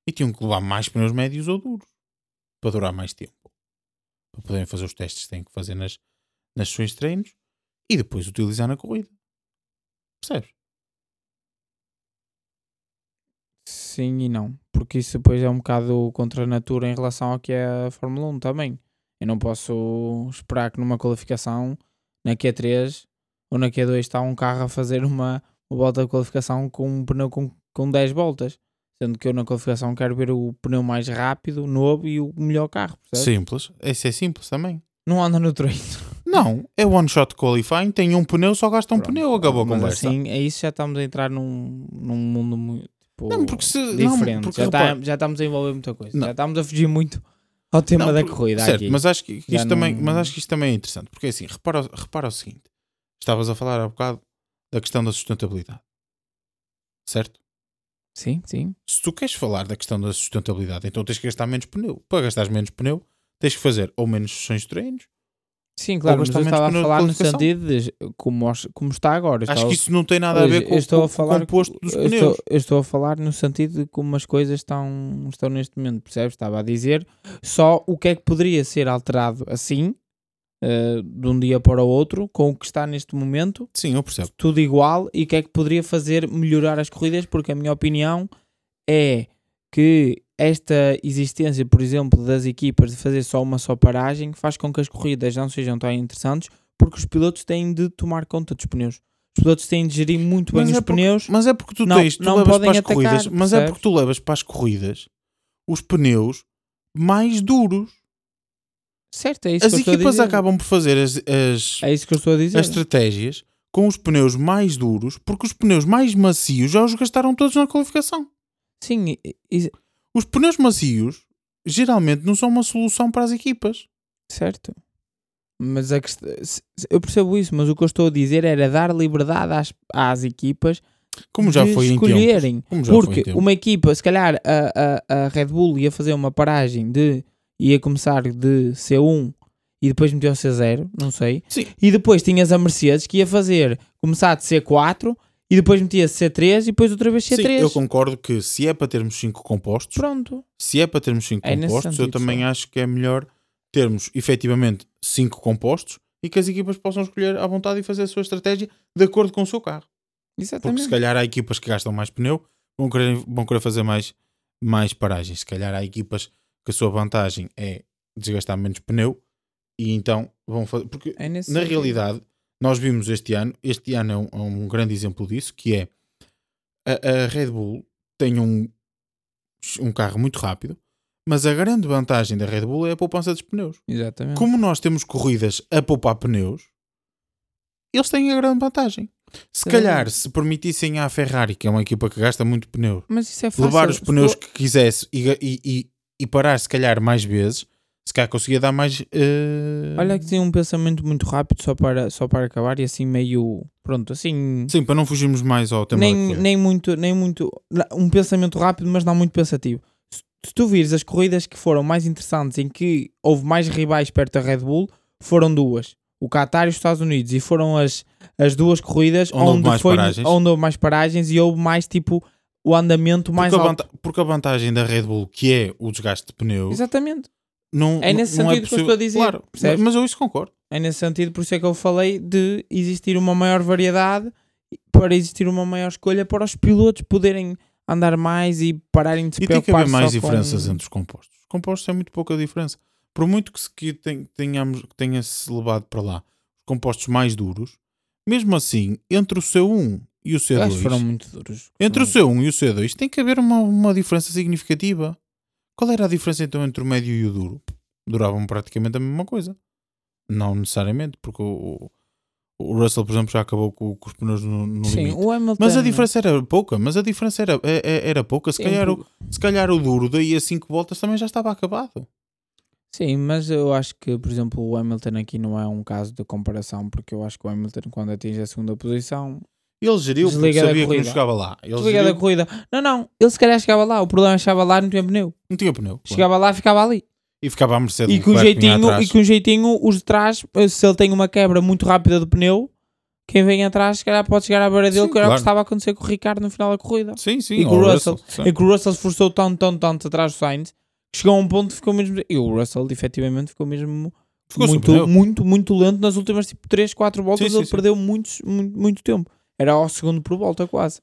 e tinham que levar mais pneus médios ou duros para durar mais tempo. Para poderem fazer os testes que têm que fazer nas, nas de treinos e depois utilizar na corrida. Percebes? Sim e não, porque isso depois é um bocado contra a natura em relação ao que é a Fórmula 1 também. Eu não posso esperar que numa qualificação, na Q3 ou na Q2 está um carro a fazer uma, uma volta de qualificação com um pneu com, com 10 voltas. Sendo que eu na qualificação quero ver o pneu mais rápido, novo e o melhor carro. percebes? Simples. Esse é simples também. Não anda no treino. Não, é one shot qualifying, tem um pneu, só gasta um Pronto, pneu, acabou a mas conversa. Assim, é isso já estamos a entrar num, num mundo muito tipo, Não, porque se- não, diferente. porque já, tá- repara- já estamos a envolver muita coisa. Não. Já estamos a fugir muito ao tema Não, da corrida certo, aqui. mas acho que, que Já isto também, não- mas acho que isto também é interessante, porque assim, repara, repara o seguinte: estavas a falar há bocado da questão da sustentabilidade, certo? Sim, sim. Se tu queres falar da questão da sustentabilidade, então tens que gastar menos pneu. Para gastares menos pneu, tens que fazer ou menos sessões de treinos. Sim, claro, mas gastar eu estava a falar no sentido de como, como está agora. Acho que isso não tem nada a ver com, estou com a falar- o composto dos eu pneus. Estou, estou a falar no sentido de como as coisas estão, estão neste momento, percebes? Estava a dizer só o que é que poderia ser alterado assim, eh, de um dia para o outro, com o que está neste momento, Sim, eu percebo. tudo igual, e o que é que poderia fazer melhorar as corridas, porque a minha opinião é que esta existência, por exemplo, das equipas de fazer só uma só paragem faz com que as corridas não sejam tão interessantes, porque os pilotos têm de tomar conta dos pneus. Os pilotos têm de gerir muito bem Mas os é porque- pneus. Mas é porque tu Não- tens, tu não levas para as atacar, corridas, mas é porque tu levas para as corridas os pneus mais duros. Certo, é isso As que eu estou a equipas dizer. acabam por fazer as, as, É isso que eu estou a dizer. as estratégias com os pneus mais duros, porque os pneus mais macios já os gastaram todos na qualificação. Sim, e- e- Os pneus macios geralmente não são uma solução para as equipas. certo. Mas a quest- se- se- eu percebo isso, mas o que eu estou a dizer era dar liberdade às, às equipas Como já de foi em tempos. escolherem. Como já foi em Porque tempos. uma equipa, se calhar a, a, a Red Bull ia fazer uma paragem de. Ia começar de C1 e depois meteu C0, não sei. Sim. E depois tinhas a Mercedes que ia fazer começar de C4 e depois metia C3 e depois outra vez Sim, C3. eu concordo que se é para termos 5 compostos, Pronto. se é para termos 5 É compostos, eu também acho que é melhor termos efetivamente 5 compostos e que as equipas possam escolher à vontade e fazer a sua estratégia de acordo com o seu carro. Porque Exatamente. se calhar há equipas que gastam mais pneu, vão querer, vão querer fazer mais, mais paragens. Se calhar há equipas que a sua vantagem é desgastar menos pneu e então vão fazer. Porque É na realidade, nós vimos este ano, este ano é um, é um grande exemplo disso, que é a, a Red Bull tem um, um carro muito rápido, mas a grande vantagem da Red Bull é a poupança dos pneus. Exatamente. Como nós temos corridas a poupar pneus, eles têm a grande vantagem. Se calhar, se permitissem à Ferrari, que é uma equipa que gasta muito pneu, é levar os pneus que quisesse e, e, e, parar, se calhar, mais vezes, se calhar conseguia dar mais. eh, Olha que tinha um pensamento muito rápido só para, só para acabar e assim meio. Pronto, assim. Sim, para não fugirmos mais ao tema nem, nem muito, nem muito. Um pensamento rápido, mas não muito pensativo. Se, se tu vires as corridas que foram mais interessantes, em que houve mais rivais perto da Red Bull, foram duas. o Qatar e os Estados Unidos, e foram as, as duas corridas Onde houve onde, mais foi, paragens. onde houve mais paragens e houve mais tipo o andamento mais Porque a, alto. vanta- porque a vantagem da Red Bull, que é o desgaste de pneu, Exatamente. não, É nesse não sentido que eu estou a dizer, Claro, percebes? mas eu isso concordo. É nesse sentido, por isso é que eu falei de existir uma maior variedade para existir uma maior escolha para os pilotos poderem andar mais e pararem de se E tem que haver mais só com- diferenças entre os compostos. Os compostos é muito pouca diferença. Por muito que, se, que ten- tenhamos, que tenha-se levado para lá os compostos mais duros, mesmo assim, entre o C1 e o Eu acho que foram C2, muito duros. entre o Foram- C1 e o C2, tem que haver uma, uma diferença significativa. Qual era a diferença então entre o médio e o duro? Duravam praticamente a mesma coisa. Não necessariamente, porque o, o Russell, por exemplo, já acabou com, com os pneus no, no Sim, limite. o Hamilton. Mas a diferença era pouca, mas a diferença era, é- é- era pouca. Se, Sim, calhar, o, se calhar o duro daí a 5 voltas também já estava acabado. Sim, mas eu acho que, por exemplo, o Hamilton aqui não é um caso de comparação, porque eu acho que o Hamilton, quando atinge a segunda posição, Ele geriu porque Desliga da sabia que não chegava lá. Ele desliga da geriu, corrida. Não, não, ele se calhar chegava lá, o problema é que chegava lá e não tinha pneu. não tinha pneu. claro. Chegava lá e ficava ali. E ficava à mercê E com, vinha jeitinho, e com jeitinho, os de trás, eh, se ele tem uma quebra muito rápida do pneu, quem vem atrás, se calhar pode chegar à beira dele, Sim, que era o claro. que estava a acontecer com o Ricardo no final da corrida. Sim, sim. e com o Russell. sim. E que o Russell se forçou tanto, tanto, tanto atrás do Sainz, que chegou a um ponto que ficou mesmo. E o Russell, efetivamente, ficou mesmo Ficou muito, muito, muito lento nas últimas tipo 3, 4 voltas. Sim, ele sim, perdeu muito, muito tempo. Era ao segundo por volta, quase.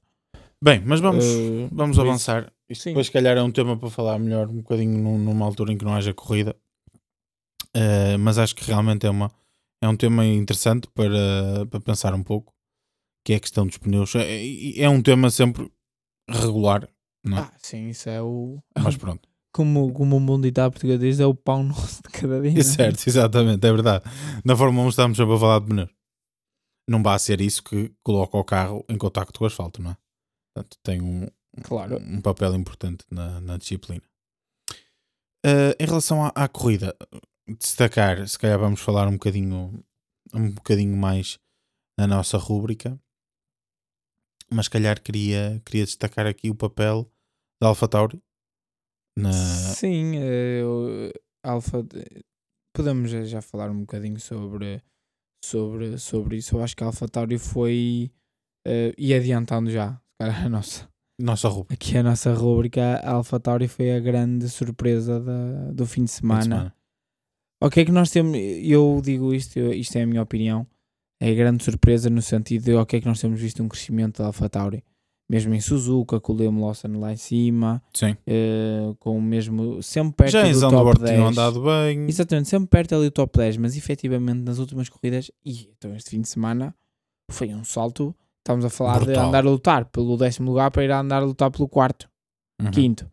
Bem, mas vamos, Eh, vamos isso- avançar. Isto Sim. depois, se calhar, é um tema para falar melhor um bocadinho num- numa altura em que não haja corrida. Eh, mas acho que realmente é, uma, é um tema interessante para, para pensar um pouco, que é a questão dos pneus. É, é- é um tema sempre regular, não é? Ah, sim, isso é o. mas pronto. Como, como um bom ditado português diz, é o pão nosso de cada dia. É certo, exatamente, é verdade. Na Fórmula 1 estamos sempre a falar de pneus. Não vai ser isso que coloca o carro em contacto com o asfalto, não é? Portanto, tem um, Claro. um papel importante na, na disciplina. Eh, em relação à, à corrida, destacar, se calhar vamos falar um bocadinho, um bocadinho mais na nossa rúbrica, mas se calhar queria, queria destacar aqui o papel da AlphaTauri na, Sim, eh, o Alfa. Podemos já- já falar um bocadinho sobre, sobre, sobre isso. Eu acho que a Alfa Tauri foi. eh, e adiantando já, calhar a nossa. nossa rúbrica. Aqui a nossa rúbrica, a Alfa Tauri foi a grande surpresa da, do fim de fim de semana. semana. O que é que nós temos? Eu digo isto, eu- isto é a minha opinião. É grande surpresa no sentido de o que é que nós temos visto um crescimento da Alfa Tauri. Mesmo em Suzuka, com o Liam Lawson lá em cima, Sim. eh, com o mesmo. sempre perto Já em do top Zandvoort 10. tinham andado bem. Exatamente, sempre perto ali do top 10, mas efetivamente nas últimas corridas, e então este fim de semana foi um salto. Estamos a falar de Brutal. andar a lutar pelo décimo lugar para ir a andar a lutar pelo quarto, Uhum. quinto.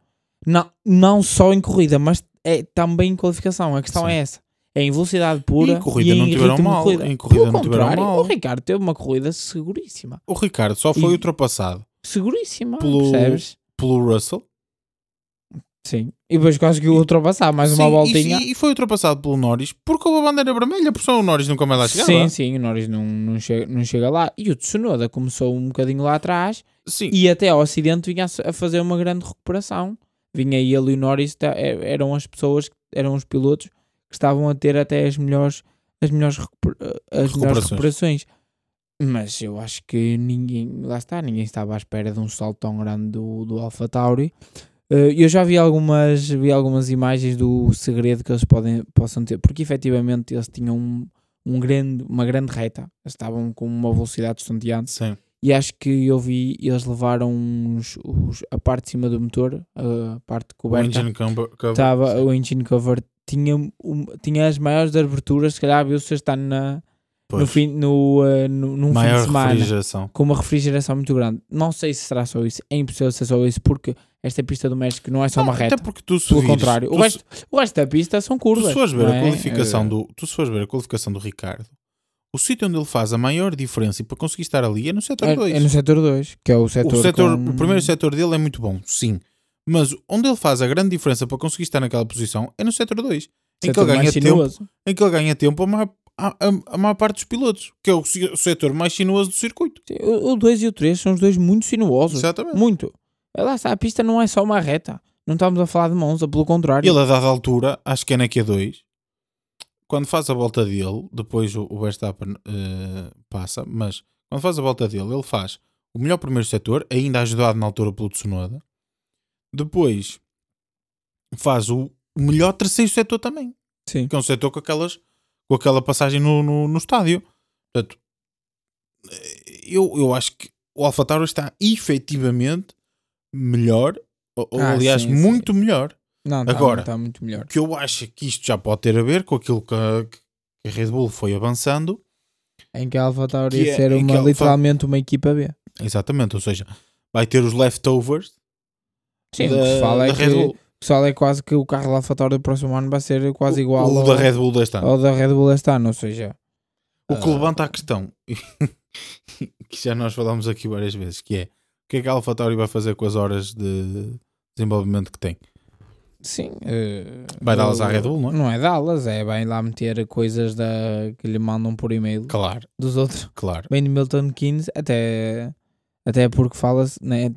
Não, não só em corrida, mas é também em qualificação. A questão Sim. é essa. É em velocidade pura E em corrida em não tiveram de mal, corrida. em corrida Pelo não tiveram mal. O Ricardo teve uma corrida seguríssima. O Ricardo só foi E- ultrapassado Seguríssima, Pelo- percebes? pelo Russell Sim. E depois conseguiu ultrapassar mais uma Sim, e- voltinha. E, foi ultrapassado pelo Norris porque houve a bandeira vermelha, por só o Norris nunca mais lá chegava. Sim, sim, o Norris não, não, chega, não chega lá. E o Tsunoda começou um bocadinho lá atrás Sim. e até ao acidente vinha a fazer uma grande recuperação. Vinha ele e o Norris, tá- er- eram as pessoas, eram os pilotos que estavam a ter até as melhores, as melhores, recuper- as melhores Recuperações. Mas eu acho que ninguém, lá está, ninguém estava à espera de um salto tão grande do, do Alpha Tauri. Eh, eu já vi algumas, vi algumas imagens do segredo que eles podem, possam ter, porque efetivamente eles tinham um, um grande, uma grande reta, eles estavam com uma velocidade estonteante Sim. e acho que eu vi, eles levaram uns, os- a parte de cima do motor, a parte O coberta, engine cover. estava, o engine cover tinha, um- tinha as maiores aberturas, se calhar viu-se este ano na, no Pois. fim, no, eh, no, num fim Maior de semana refrigeração. com uma refrigeração muito grande. Não sei se será só isso, é impossível ser só isso, porque esta pista do México não é só uma Não, reta. Até porque tu se Pelo contrário, o se- resto, o resto da pista são curvas. Tu se fores ver não a é? qualificação Eh, do, tu se fores ver a qualificação do Ricardo, o sítio onde ele faz a maior diferença e para conseguir estar ali é no setor 2. é, é no setor 2, que é o setor. o, setor, com- o primeiro setor dele é muito bom, sim. Mas onde ele faz a grande diferença para conseguir estar naquela posição é no setor 2. Em que ele ganha tempo, em que ele ganha tempo a maior, a, maior parte dos pilotos, que é o, o setor mais sinuoso do circuito. Sim, O 2 e o 3 são os dois muito sinuosos. Exatamente. Muito. Lá está, a pista não é só uma reta. Não estamos a falar de Monza, pelo contrário. Ele a dada altura, acho que é na Q2, quando faz a volta dele, depois o, Verstappen eh, passa, mas quando faz a volta dele, ele faz o melhor primeiro setor, ainda ajudado na altura pelo Tsunoda. Depois faz o, o melhor terceiro setor também, Sim. que é um setor com, aquelas, com aquela passagem no, no, no estádio. Portanto, eu, eu acho que o AlphaTauri está efetivamente melhor, ou, Ah, aliás, sim, sim. muito melhor. Não, está Agora, tá muito melhor. Que eu acho que isto já pode ter a ver com aquilo que a, que a Red Bull foi avançando. Em que a AlphaTauri ia é- ser uma, Alpha- literalmente uma equipa B. Exatamente, ou seja, vai ter os leftovers Sim, da, o que se fala é que, Fala é quase que o carro AlphaTauri do próximo ano vai ser quase igual o, ao, da Red Bull deste ano. ao da Red Bull este ano, ou seja, O que Ah. levanta a questão, que já nós falámos aqui várias vezes, que é o que é que a AlphaTauri vai fazer com as horas de desenvolvimento que tem? sim. eh, Vai dá-las à Red Bull, não é? Não é dá-las, é vai lá meter coisas da, que lhe mandam por e-mail Claro, dos outros. claro. Bem de Milton Keynes, até, até porque fala-se, né,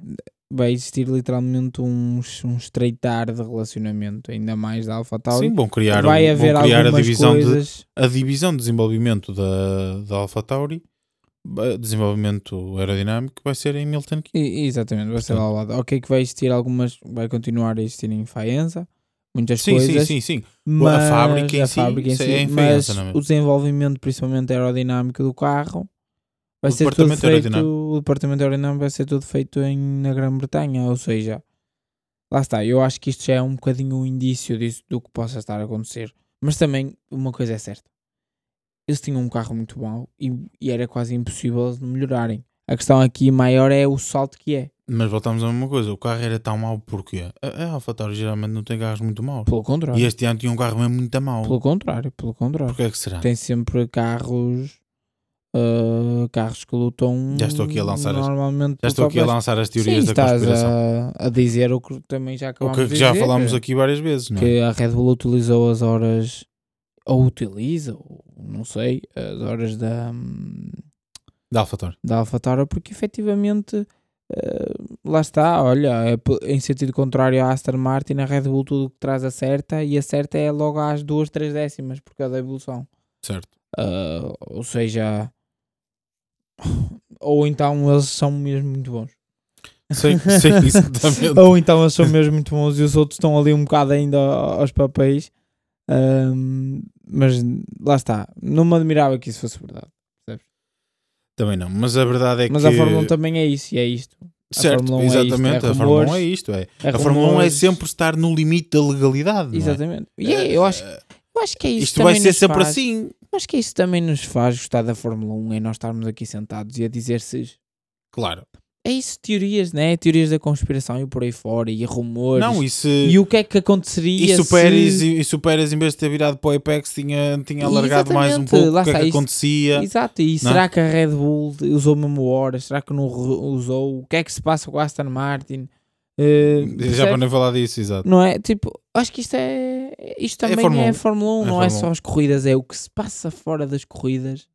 vai existir literalmente um, um estreitar de relacionamento, ainda mais da AlphaTauri. Sim, vão criar, vai um- haver vão criar a divisão, de, coisas. a divisão de desenvolvimento da, da AlphaTauri, ba- desenvolvimento aerodinâmico, vai ser em Milton Keynes. E- exatamente, vai ser lá ao lado. Ok, que vai existir algumas, vai continuar a existir em Faenza, muitas Sim, coisas. sim, sim, sim. Mas fábrica em a si, fábrica em si, é em mas Faenza, é? o desenvolvimento, principalmente aerodinâmico do carro, vai O ser tudo departamento feito. aerodinâmico. O departamento aerodinâmico vai ser tudo feito em, na Grã-Bretanha, ou seja, lá está. Eu acho que isto já é um bocadinho um indício disso do que possa estar a acontecer. Mas também uma coisa é certa: eles tinham um carro muito mau e, e era quase impossível eles melhorarem. A questão aqui maior é o salto que é. Mas voltamos a mesma coisa, o carro era tão mau porque a, a AlphaTauri geralmente não tem carros muito maus. Pelo contrário. E este ano tinha um carro mesmo muito mau. Pelo contrário, pelo contrário. Porquê é que será? tem sempre carros ah, carros que lutam Já estou aqui a lançar as- normalmente Já estou aqui a lançar as Sim, teorias da estás conspiração. a, a dizer o que também já O acabamos que de já dizer, falámos que, aqui várias vezes, não é? que a Red Bull utilizou as horas ou utiliza, ou não sei, as horas da, Da AlphaTauri. da AlphaTauri porque efetivamente ah, lá está, olha, é em sentido contrário à Aston Martin, a Red Bull tudo o que traz acerta e acerta é logo às duas, três décimas por cada evolução. Certo. Ah, ou seja, ou então eles são mesmo muito bons. Sim, sim, exatamente. ou então eles são mesmo muito bons e os outros estão ali um bocado ainda aos papéis. Ahm, mas lá está, não me admirava que isso fosse verdade. Também não, mas a verdade é Mas que. a Fórmula 1 também é isso, e é isto. Certo, Fórmula 1 é isto, exatamente. é a Fórmula 1 rumores, é isto. É. É A Fórmula 1 é sempre estar no limite da legalidade. é? Exatamente. E é, eu, acho, Eh, eu acho que é isso Isto vai também ser nos sempre faz- assim. Acho que isso também nos faz gostar da Fórmula 1 é nós estarmos aqui sentados e a dizer se Claro. é isso, teorias, né? Teorias da conspiração e por aí fora, e rumores. Não, e se. E o que é que aconteceria E se Pérez, e, e se o Pérez, em vez de ter virado para o Apex, tinha, tinha alargado mais um pouco o que é que acontecia? Exato, e Não é? será que a Red Bull usou mesmo horas? Será que não usou? O que é que se passa com a Aston Martin? Eh, Já para não falar disso, exato. Não é? Tipo, acho que isto é. Isto É também Fórmula é 1. Fórmula 1, É não é Fórmula só 1. as corridas, é o que se passa fora das corridas.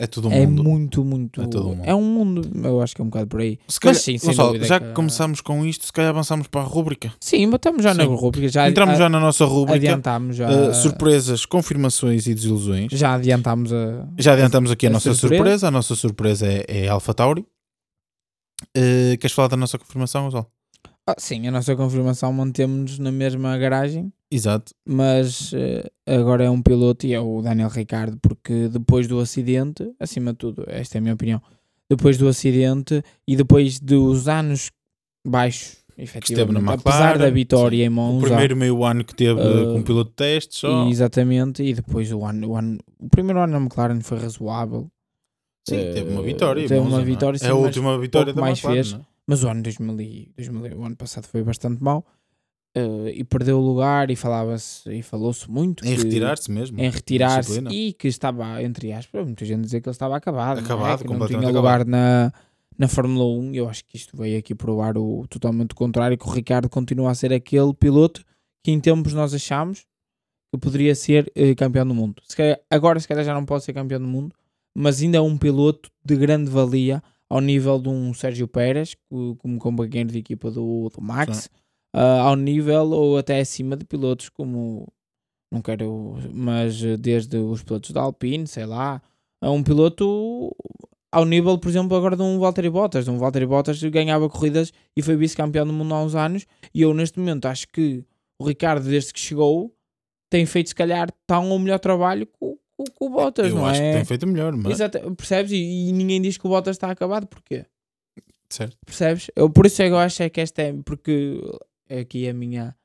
É todo um é mundo. muito, muito. É todo um mundo. é um mundo, eu acho que é um bocado por aí. Se calhar, sim, sem Gonçalo, dúvida já que- que começamos com isto, se calhar avançamos para a rúbrica. Sim, mas estamos já na Sim. rúbrica. Já Entramos a- já na nossa rúbrica. adiantámos já. uh, surpresas, confirmações e desilusões. Já adiantámos a. Já adiantamos aqui a, a nossa surpresa. surpresa. A nossa surpresa é, é Alpha Tauri. Uh, queres falar da nossa confirmação, Gonçalo? Ah, sim, a nossa confirmação mantemos-nos na mesma garagem. Exato. mas eh, agora é um piloto e é o Daniel Ricardo, porque depois do acidente, acima de tudo, esta é a minha opinião, depois do acidente e depois dos anos baixos, efetivamente, apesar McLaren, da vitória em O Monza, primeiro meio ano que teve Uh, com um piloto de teste só. exatamente, e depois o ano, o ano, o primeiro ano na McLaren foi razoável, Sim, eh, teve uma vitória. em teve Monza, uma é? vitória, sim, É a última vitória da mais McLaren. fez. é? mas o ano 2000, e- 2000 o ano passado foi bastante mau, eh, e perdeu o lugar e falava-se e falou-se muito Em retirar-se mesmo. em retirar-se e que estava, entre aspas, muita gente dizer que ele estava acabado, é? Acabado, que não tinha lugar na, na Fórmula 1. Eu acho que isto veio aqui provar o totalmente contrário, que o Ricardo continua a ser aquele piloto que em tempos nós achámos que poderia ser eh, campeão do mundo. Se calhar- agora se calhar já não pode ser campeão do mundo, mas ainda é um piloto de grande valia ao nível de um Sérgio Pérez, co- como companheiro de equipa do, do Max, ah, ao nível ou até acima de pilotos como Não quero, mas desde os pilotos da Alpine, sei lá, a um piloto ao nível, por exemplo, agora de um Valtteri Bottas. Um Valtteri Bottas ganhava corridas e foi vice-campeão do mundo há uns anos. E eu, neste momento, acho que o Ricardo, desde que chegou, tem feito, se calhar, tão ou melhor trabalho que o, que o- que o Bottas, Eu não acho é? que tem feito melhor, mas. Exato, percebes? E, e ninguém diz que o Bottas está acabado. Porquê? Certo. Percebes? Eu, por isso é que eu acho é que esta é. Porque aqui a minha.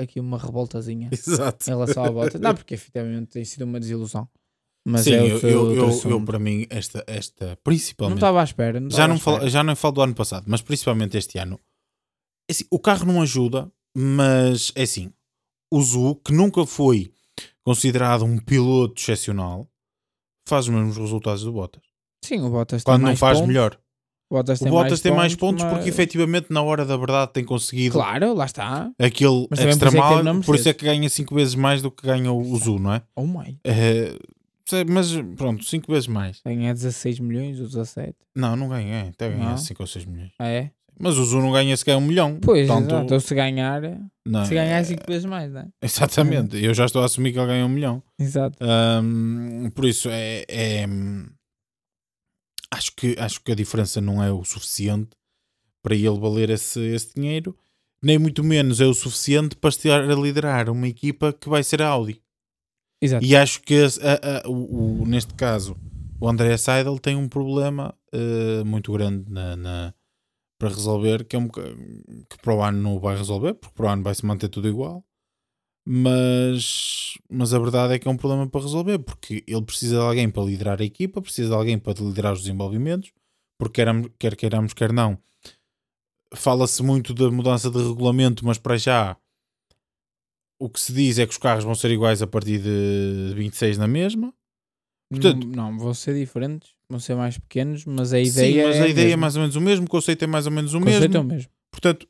Aqui uma revoltazinha Exato. em relação ao Bottas. Não, porque efetivamente tem sido uma desilusão. Mas Sim, é eu, eu, eu, eu, para mim, esta, esta Não principalmente. estava à espera. Não já, não à falo, espera. já não falo do ano passado, mas principalmente este ano. É assim, o carro não ajuda, mas é assim: o Zu, que nunca foi considerado um piloto excepcional, faz os mesmos resultados do Bottas. Sim, o Bottas Quando não faz melhor. O Bottas O tem Bottas mais tem mais pontos, pontos porque mas- efetivamente na hora da verdade tem conseguido Claro, lá está. aquele Mas extra por é mal, não por isso é que ganha 5 vezes mais do que ganha o, Zu, não é? Oh my. É, Mas pronto, 5 vezes mais. Ganha 16 milhões ou 17. Não, não ganha, é, até ganha Não? 5 ou 6 milhões. Ah, é? Mas o Zu não ganha sequer um milhão. Pois, exato. Então se ganhar, não, se ganhar é- 5 vezes mais, não é? Exatamente, eu já estou a assumir que ele ganha um milhão. Exato. Ahm, por isso, é, é- acho, que, acho que a diferença não é o suficiente para ele valer esse, esse dinheiro, nem muito menos é o suficiente para estar a liderar uma equipa que vai ser a Audi. Exato. E acho que a- a- o, o- neste caso o André Seidel tem um problema eh, muito grande na, na- para resolver, que, é um, que para o ano não vai resolver, porque para o ano vai se manter tudo igual. Mas, mas a verdade é que é um problema para resolver, porque ele precisa de alguém para liderar a equipa, precisa de alguém para liderar os desenvolvimentos, porque quer, quer queiramos, quer não. Fala-se muito da mudança de regulamento, mas para já o que se diz é que os carros vão ser iguais a partir de 26 na mesma. Portanto- não, não, vão ser diferentes, vão ser mais pequenos, mas a Sim, ideia mas é a ideia é mais ou menos o mesmo, o conceito é mais ou menos o, O conceito mesmo. é o mesmo. Portanto,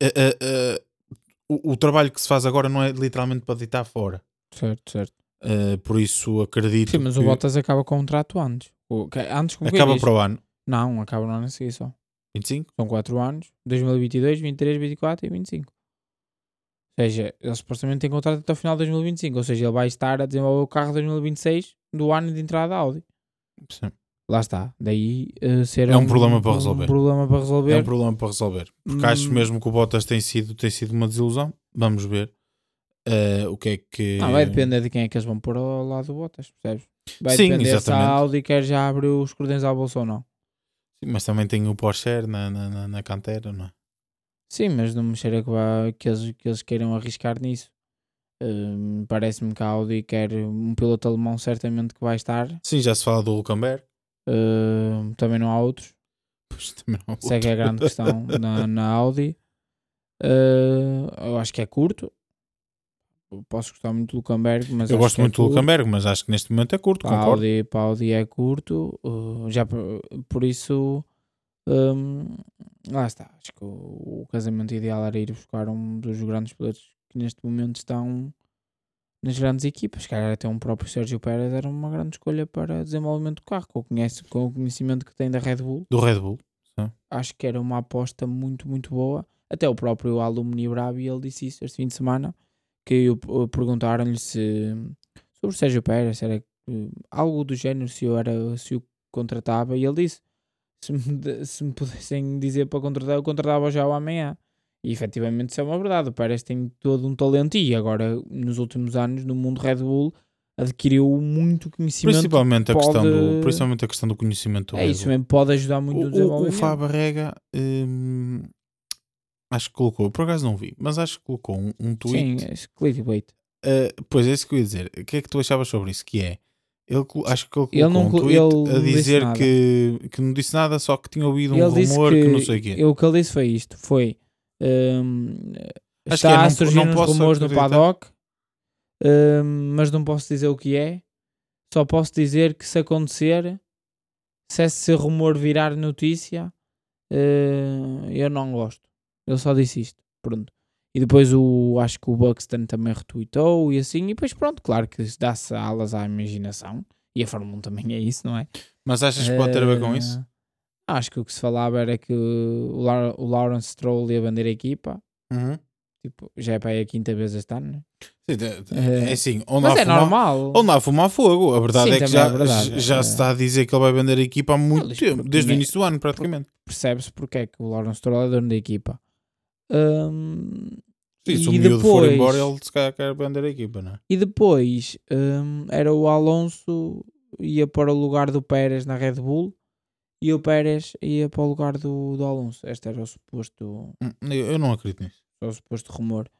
eh, eh, eh, o, o trabalho que se faz agora não é literalmente para deitar fora. Certo, certo. Eh, por isso acredito Sim, mas que o Bottas acaba o contrato antes. O, antes como que acaba para o ano. Não, acaba no ano a seguir só. 25? São 4 anos. 2022, 23, 24 e 25. Ou seja, ele supostamente tem contrato até o final de 2025. Ou seja, ele vai estar a desenvolver o carro de 2026 do ano de entrada da Audi. Sim. Lá está. Daí eh, ser É um problema para resolver. Um problema para resolver. É um problema para resolver. Porque acho Hum. mesmo que o Bottas tem sido, tem sido uma desilusão. Vamos ver eh, o que é que. Não, vai depender de quem é que eles vão pôr ao lado do Bottas, percebes? Vai Sim, depender se a exatamente. Audi quer já abrir os cordões à bolsa ou não. Sim, Mas também tem o Porsche na, na, na, na cantera, não é? Sim, mas não me cheira que, vá, que, eles, que eles queiram arriscar nisso. Hum, Parece-me que a Audi quer um piloto alemão, certamente que vai estar. Sim, já se fala do Hulkenberg. Também não há outros. Pois também não há Essa é que é a grande questão na, na Audi. Uh, eu acho que é curto. Eu posso gostar muito do Luckenberg, mas Eu gosto é muito do curto. Hulkenberg, mas acho que neste momento é curto, Para concordo. Audi, para Audi é curto, uh, já por, por isso um, lá está. Acho que o, o casamento ideal era ir buscar um dos grandes pilotos que neste momento estão nas grandes equipas. Cara, até um próprio Sérgio Pérez era uma grande escolha para desenvolvimento do carro, com o, conhece, com o conhecimento que tem da Red Bull. Do Red Bull. Acho que era uma aposta muito, muito boa. Até o próprio Alumni Brabi ele disse isso este fim de semana. Que eu perguntaram-lhe se sobre o Sérgio Pérez, se era eh, algo do género, se eu era se o contratava, e ele disse: se me, se me pudessem dizer para contratar, eu contratava já o amanhã. E efetivamente isso é uma verdade. O Pérez tem todo um talento e agora, nos últimos anos, no mundo Red Bull, adquiriu muito conhecimento. Principalmente a, questão do, pode- principalmente a questão do conhecimento É isso mesmo, pode ajudar muito no O, o, o desenvolvimento. Fábio Rega hum, acho que colocou, por acaso não vi, mas acho que colocou um, um tweet. Sim, é clickbait. Uh, pois é isso que eu ia dizer. O que é que tu achavas sobre isso? Que é ele, acho que ele colocou Ele não um tweet a dizer que, que não disse nada, só que tinha ouvido um ele rumor que, que, não sei o quê. o que ele disse foi isto: foi Acho está que é, a surgir não uns rumores no paddock, hum, mas não posso dizer o que é. Só posso dizer que se acontecer, se esse rumor virar notícia, hum, eu não gosto. Ele só disse isto. Pronto. E depois o, acho que o Buxton também retweetou e assim, e depois pronto, claro que dá-se alas à imaginação. E a Fórmula 1 também é isso, não é? Mas achas que pode ter a ver com isso? Eh, Acho que o que se falava era que o, Lau- o Lawrence Stroll ia vender a equipa. Uhum. Tipo, já é para aí a quinta vez este ano. né? É assim, onde Mas há é fumar, normal. onde há fogo. A verdade Sim, é que também já, é já É. se está a dizer que ele vai vender a equipa há muito tempo, desde o início do ano, praticamente. Percebe-se porque é que o Lawrence Stroll é dono da equipa. Hum, Sim, se o miúdo for depois- embora, ele se calhar quer vender a equipa, não é? E depois hum, era o Alonso ia para o lugar do Pérez na Red Bull e o Pérez ia para o lugar do, do Alonso. Este era o suposto, Hum, Eu, eu não acredito nisso. o suposto rumor.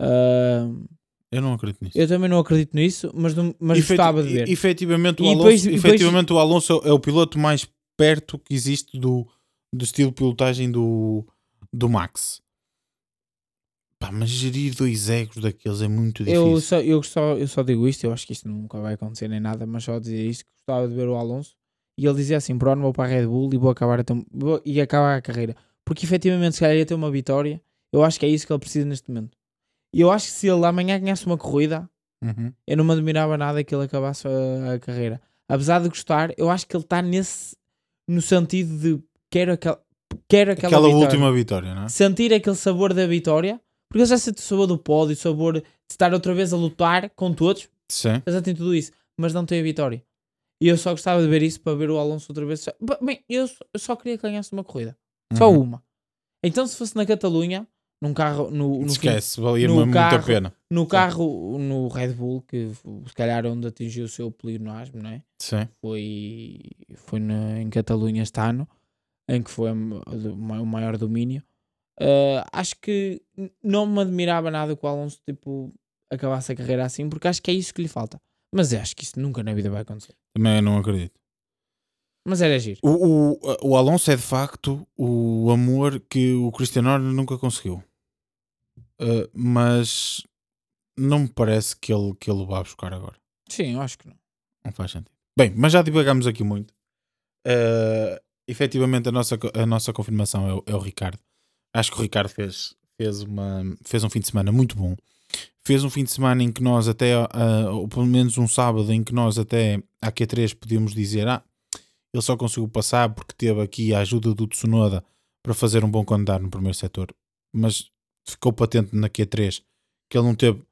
Hum, Eu não acredito nisso. eu também não acredito nisso, mas, não- mas gostava de ver. Efetivamente, o Alonso, depois- e depois- efetivamente, o Alonso é o piloto mais perto que existe do, do estilo de pilotagem do, do Max. Pá, mas gerir dois egos daqueles é muito difícil. Eu só, eu, só, eu só digo isto, eu acho que isto nunca vai acontecer nem nada, mas só dizer isto, gostava de ver o Alonso e ele dizia assim, pro ano vou para a Red Bull e vou acabar a tem- vou- e acabar a carreira. Porque efetivamente se calhar ia ter uma vitória, eu acho que é isso que ele precisa neste momento. E eu acho que se ele amanhã ganhasse uma corrida, Uhum. eu não me admirava nada que ele acabasse a, a carreira. Apesar de gostar, eu acho que ele está nesse no sentido de quero aquela, quero aquela, Aquela vitória. última vitória, não é? sentir aquele sabor da vitória, porque ele já sente o sabor do pódio, o sabor de estar outra vez a lutar com todos, Sim. ele já tem tudo isso, mas não tem a vitória. E eu só gostava de ver isso para ver o Alonso outra vez. Bem, eu, só- eu só queria que ganhasse uma corrida, só Uhum. uma. Então, se fosse na Catalunha, num carro, no, no, fim- Esquece, valia no muito a carro- pena. no carro, no Red Bull, que se calhar onde atingiu o seu pleonasmo, não é? Sim. foi, foi na, em Catalunha este ano, em que foi o ma- o maior domínio. Uh, acho que não me admirava nada que o Alonso tipo, acabasse a carreira assim, porque acho que é isso que lhe falta. Mas acho que isso nunca na vida vai acontecer. Também não acredito. Mas era giro. O, o, o Alonso é de facto o amor que o Cristiano Ronaldo nunca conseguiu. Uh, mas não me parece que ele, que ele o vá buscar agora. Sim, eu acho que não. Não faz sentido. Bem, mas já divagamos aqui muito. Uh, efetivamente, a nossa, a nossa confirmação é o, é o Ricardo. Acho que o Ricardo fez, fez, uma, fez um fim de semana muito bom. Fez um fim de semana em que nós até, uh, ou pelo menos um sábado, em que nós até à Q3 podíamos dizer: Ah, ele só conseguiu passar porque teve aqui a ajuda do Tsunoda para fazer um bom andar no primeiro setor. Mas ficou patente na Q3 que ele não teve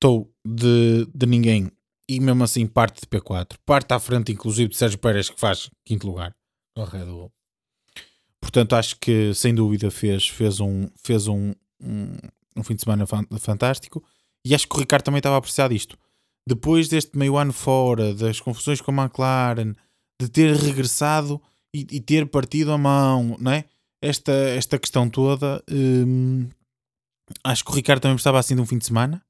tow de, de ninguém e mesmo assim parte de P4. Parte à frente, inclusive, de Sérgio Pérez, que faz quinto lugar ao Red Bull. Portanto, acho que sem dúvida fez, fez, um, fez um, um fim de semana fan- fantástico e acho que o Ricardo também estava a apreciar disto. Depois deste meio ano fora, das confusões com a McLaren, de ter regressado e, e ter partido a mão, não é? Esta, esta questão toda, hum, acho que o Ricardo também estava assim de um fim de semana.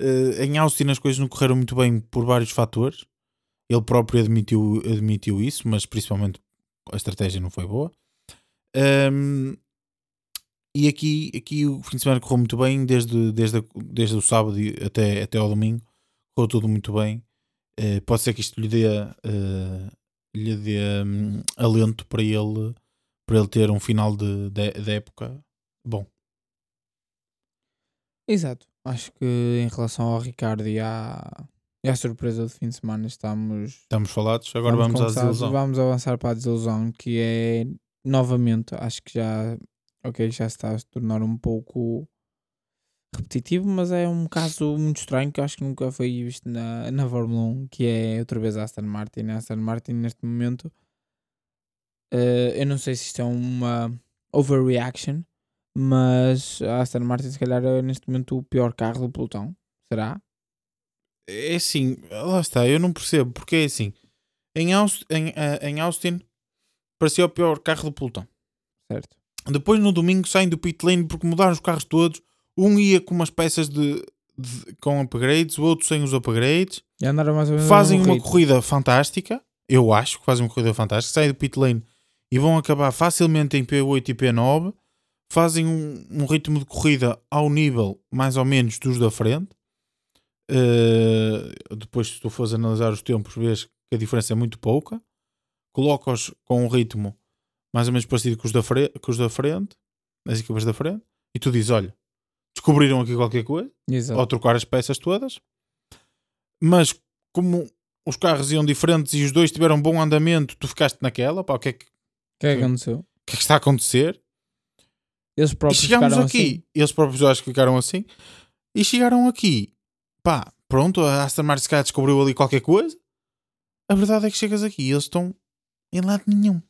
Eh, em Austin as coisas não correram muito bem por vários fatores. Ele próprio admitiu, admitiu isso, mas principalmente a estratégia não foi boa. Hum, e aqui, aqui o fim de semana correu muito bem, desde, desde, desde o sábado até, até ao domingo. Correu tudo muito bem. Eh, pode ser que isto lhe dê, eh, lhe dê hum, alento para ele, para ele ter um final de, de, de época bom. Exato. Acho que em relação ao Ricardo e à, e à surpresa do fim de semana estamos. Estamos falados, agora vamos, à conversados. desilusão. Vamos avançar para a desilusão, que é novamente, acho que já, ok, já está a se tornar um pouco repetitivo, mas é um caso muito estranho que acho que nunca foi visto na, na Fórmula 1, que é outra vez a Aston Martin. A Aston Martin neste momento, eh, eu não sei se isto é uma overreaction, mas a Aston Martin se calhar é neste momento o pior carro do pelotão. Será? É assim, lá está, eu não percebo, porque é assim, em Austin, em, eh, em Austin parecia o pior carro do pelotão. Certo. Depois no domingo saem do pit lane porque mudaram os carros todos. Um ia com umas peças de, de- com upgrades, o outro sem os upgrades. Fazem uma corrida fantástica, eu acho que fazem uma corrida fantástica. Saem do pit lane e vão acabar facilmente em P8 e P9. Fazem um, um ritmo de corrida ao nível mais ou menos dos da frente. Uh, depois, se tu fores analisar os tempos, vês que a diferença é muito pouca. Coloca-os com um ritmo mais ou menos parecido com os da, fre com os da frente, as equipas da frente, e tu dizes: Olha, descobriram aqui qualquer coisa, Exato. ao trocar as peças todas, mas como os carros iam diferentes e os dois tiveram bom andamento, tu ficaste naquela, pá, o que é que, o O que é que aconteceu? que, é que está a acontecer? Eles E próprios chegámos ficaram aqui, assim. eles próprios acho que ficaram assim, e chegaram aqui pá, pronto, a Aston Martin descobriu ali qualquer coisa. A verdade é que chegas aqui e eles estão em lado nenhum.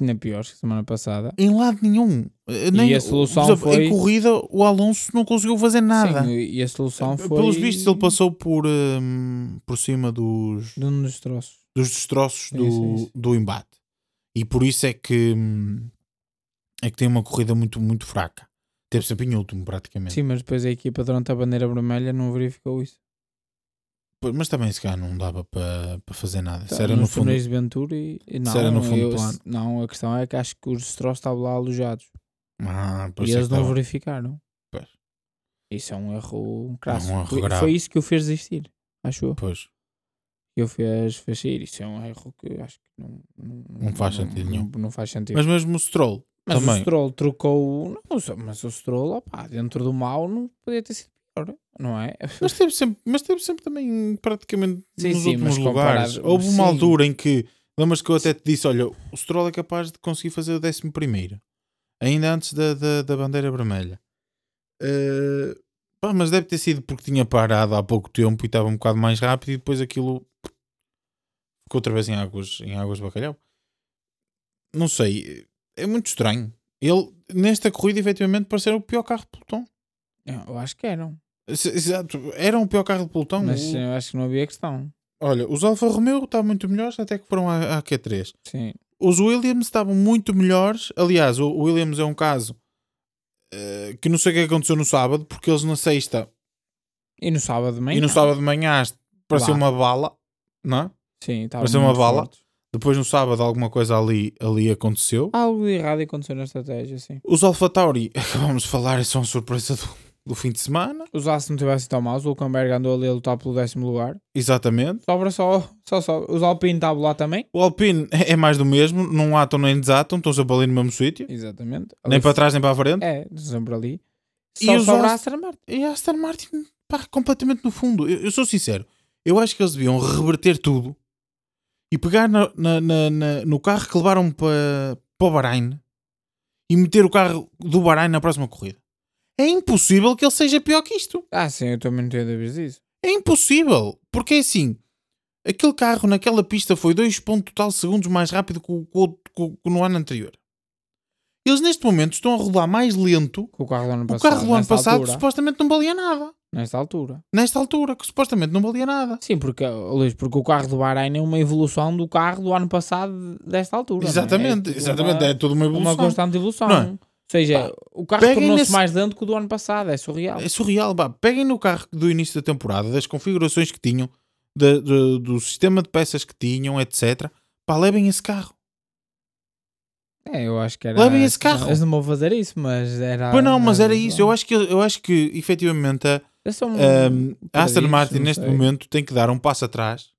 Na pior semana passada. Em lado nenhum. Eh, Nem, a solução exemplo, foi- Em corrida, o Alonso não conseguiu fazer nada. Sim, e a solução foi. Pelos vistos, ele passou por, hum, por cima dos, De um dos troços. dos destroços do, sim, sim. do embate. E por isso é que, hum, é que tem uma corrida muito, muito fraca. Teve sempre em último, praticamente. Sim, mas depois a equipa durante a bandeira vermelha não verificou isso. Mas também se calhar não dava para para fazer nada. Tá, Se era no fundo. de Ventura e, e não, era no fundo eu- plano. não, a questão é que acho que os destroços estavam lá alojados Ah, e é eles não estava. verificaram. Pois. Isso é um erro crasso. um erro foi, grave. foi isso que o fez desistir, acho eu. Pois. Que o fez, fez sair. Isso é um erro que acho que não, não, Não faz sentido nenhum. Não, não faz sentido. Mas mesmo o Stroll Mas também. o Stroll trocou. Não, mas o Stroll, opá, dentro do mal, não podia ter sido pior, não é? Mas teve sempre, mas teve sempre também praticamente Sim, nos sim, últimos lugares. Houve uma sim. altura em que, lembras que eu até te disse: olha, o Stroll é capaz de conseguir fazer o 11 primeiro, ainda antes da, da, da bandeira vermelha. Eh, pá, mas deve ter sido porque tinha parado há pouco tempo e estava um bocado mais rápido e depois aquilo ficou outra vez em águas, em águas de bacalhau. Não sei, é muito estranho. Ele, nesta corrida, efetivamente, pareceu o pior carro de pelotão. Eu acho que eram. Ex- Exato, era o pior carro de pelotão. Mas O- eu acho que não havia questão. Olha, os Alfa Romeo estavam muito melhores até que foram à, à Q3. Sim. Os Williams estavam muito melhores. Aliás, o Williams é um caso eh, que não sei o que aconteceu no sábado, porque eles na sexta E no sábado de manhã. e no sábado de manhã pareceu uma bala, não é? Sim, estava Pareceu uma bala. fortes. Depois no sábado alguma coisa ali, ali aconteceu. Algo de errado aconteceu na estratégia, sim. Os Alfa Tauri, acabamos de falar, são a surpresa do, do fim de semana. Os Aços não tivessem tão maus, o Hulkenberg andou ali a lutar pelo décimo lugar. Exatamente. Sobra só, só, só. Os Alpine estavam lá também. O Alpine é é mais do mesmo, não atam nem desatam, estão sempre ali no mesmo sítio. Exatamente. Nem Ali- para trás nem para a frente. É, sempre ali. E Só os sobra a Ast- Aston Martin. E a Aston Martin, pá, completamente no fundo. Eu, eu sou sincero, eu acho que eles deviam reverter tudo e pegar na- na- na- na- no carro que levaram para, para o Bahrein e meter o carro do Bahrein na próxima corrida. É impossível que ele seja pior que isto. Ah, sim, eu também não tenho dúvidas disso. É impossível. Porque é assim, aquele carro naquela pista foi 2 ponto tal segundos mais rápido que, o- que o- que o- que no ano anterior. Eles neste momento estão a rodar mais lento. Com o carro do ano O passado. carro do ano passado Altura, supostamente não valia nada. nesta altura. Nesta altura, que supostamente não valia nada. Sim, porque, oh, Luís, porque o carro do Bahrein é uma evolução do carro do ano passado desta altura. é? Exatamente, É tudo exatamente. uma- é tudo uma evolução. Uma constante evolução. Não é? Ou seja, o carro tornou-se nesse- mais lento que o do ano passado. É surreal. É surreal. Pá. Peguem no carro do início da temporada, das configurações que tinham, da- do, do sistema de peças que tinham, etc. Pá, levem esse carro. É, eu acho que era. Levem esse carro. Eles não vão fazer isso, mas era. pois não, mas era isso. Eu acho que, eu acho que efetivamente a, são um, a Aston Martin neste sei. momento tem que dar um passo atrás,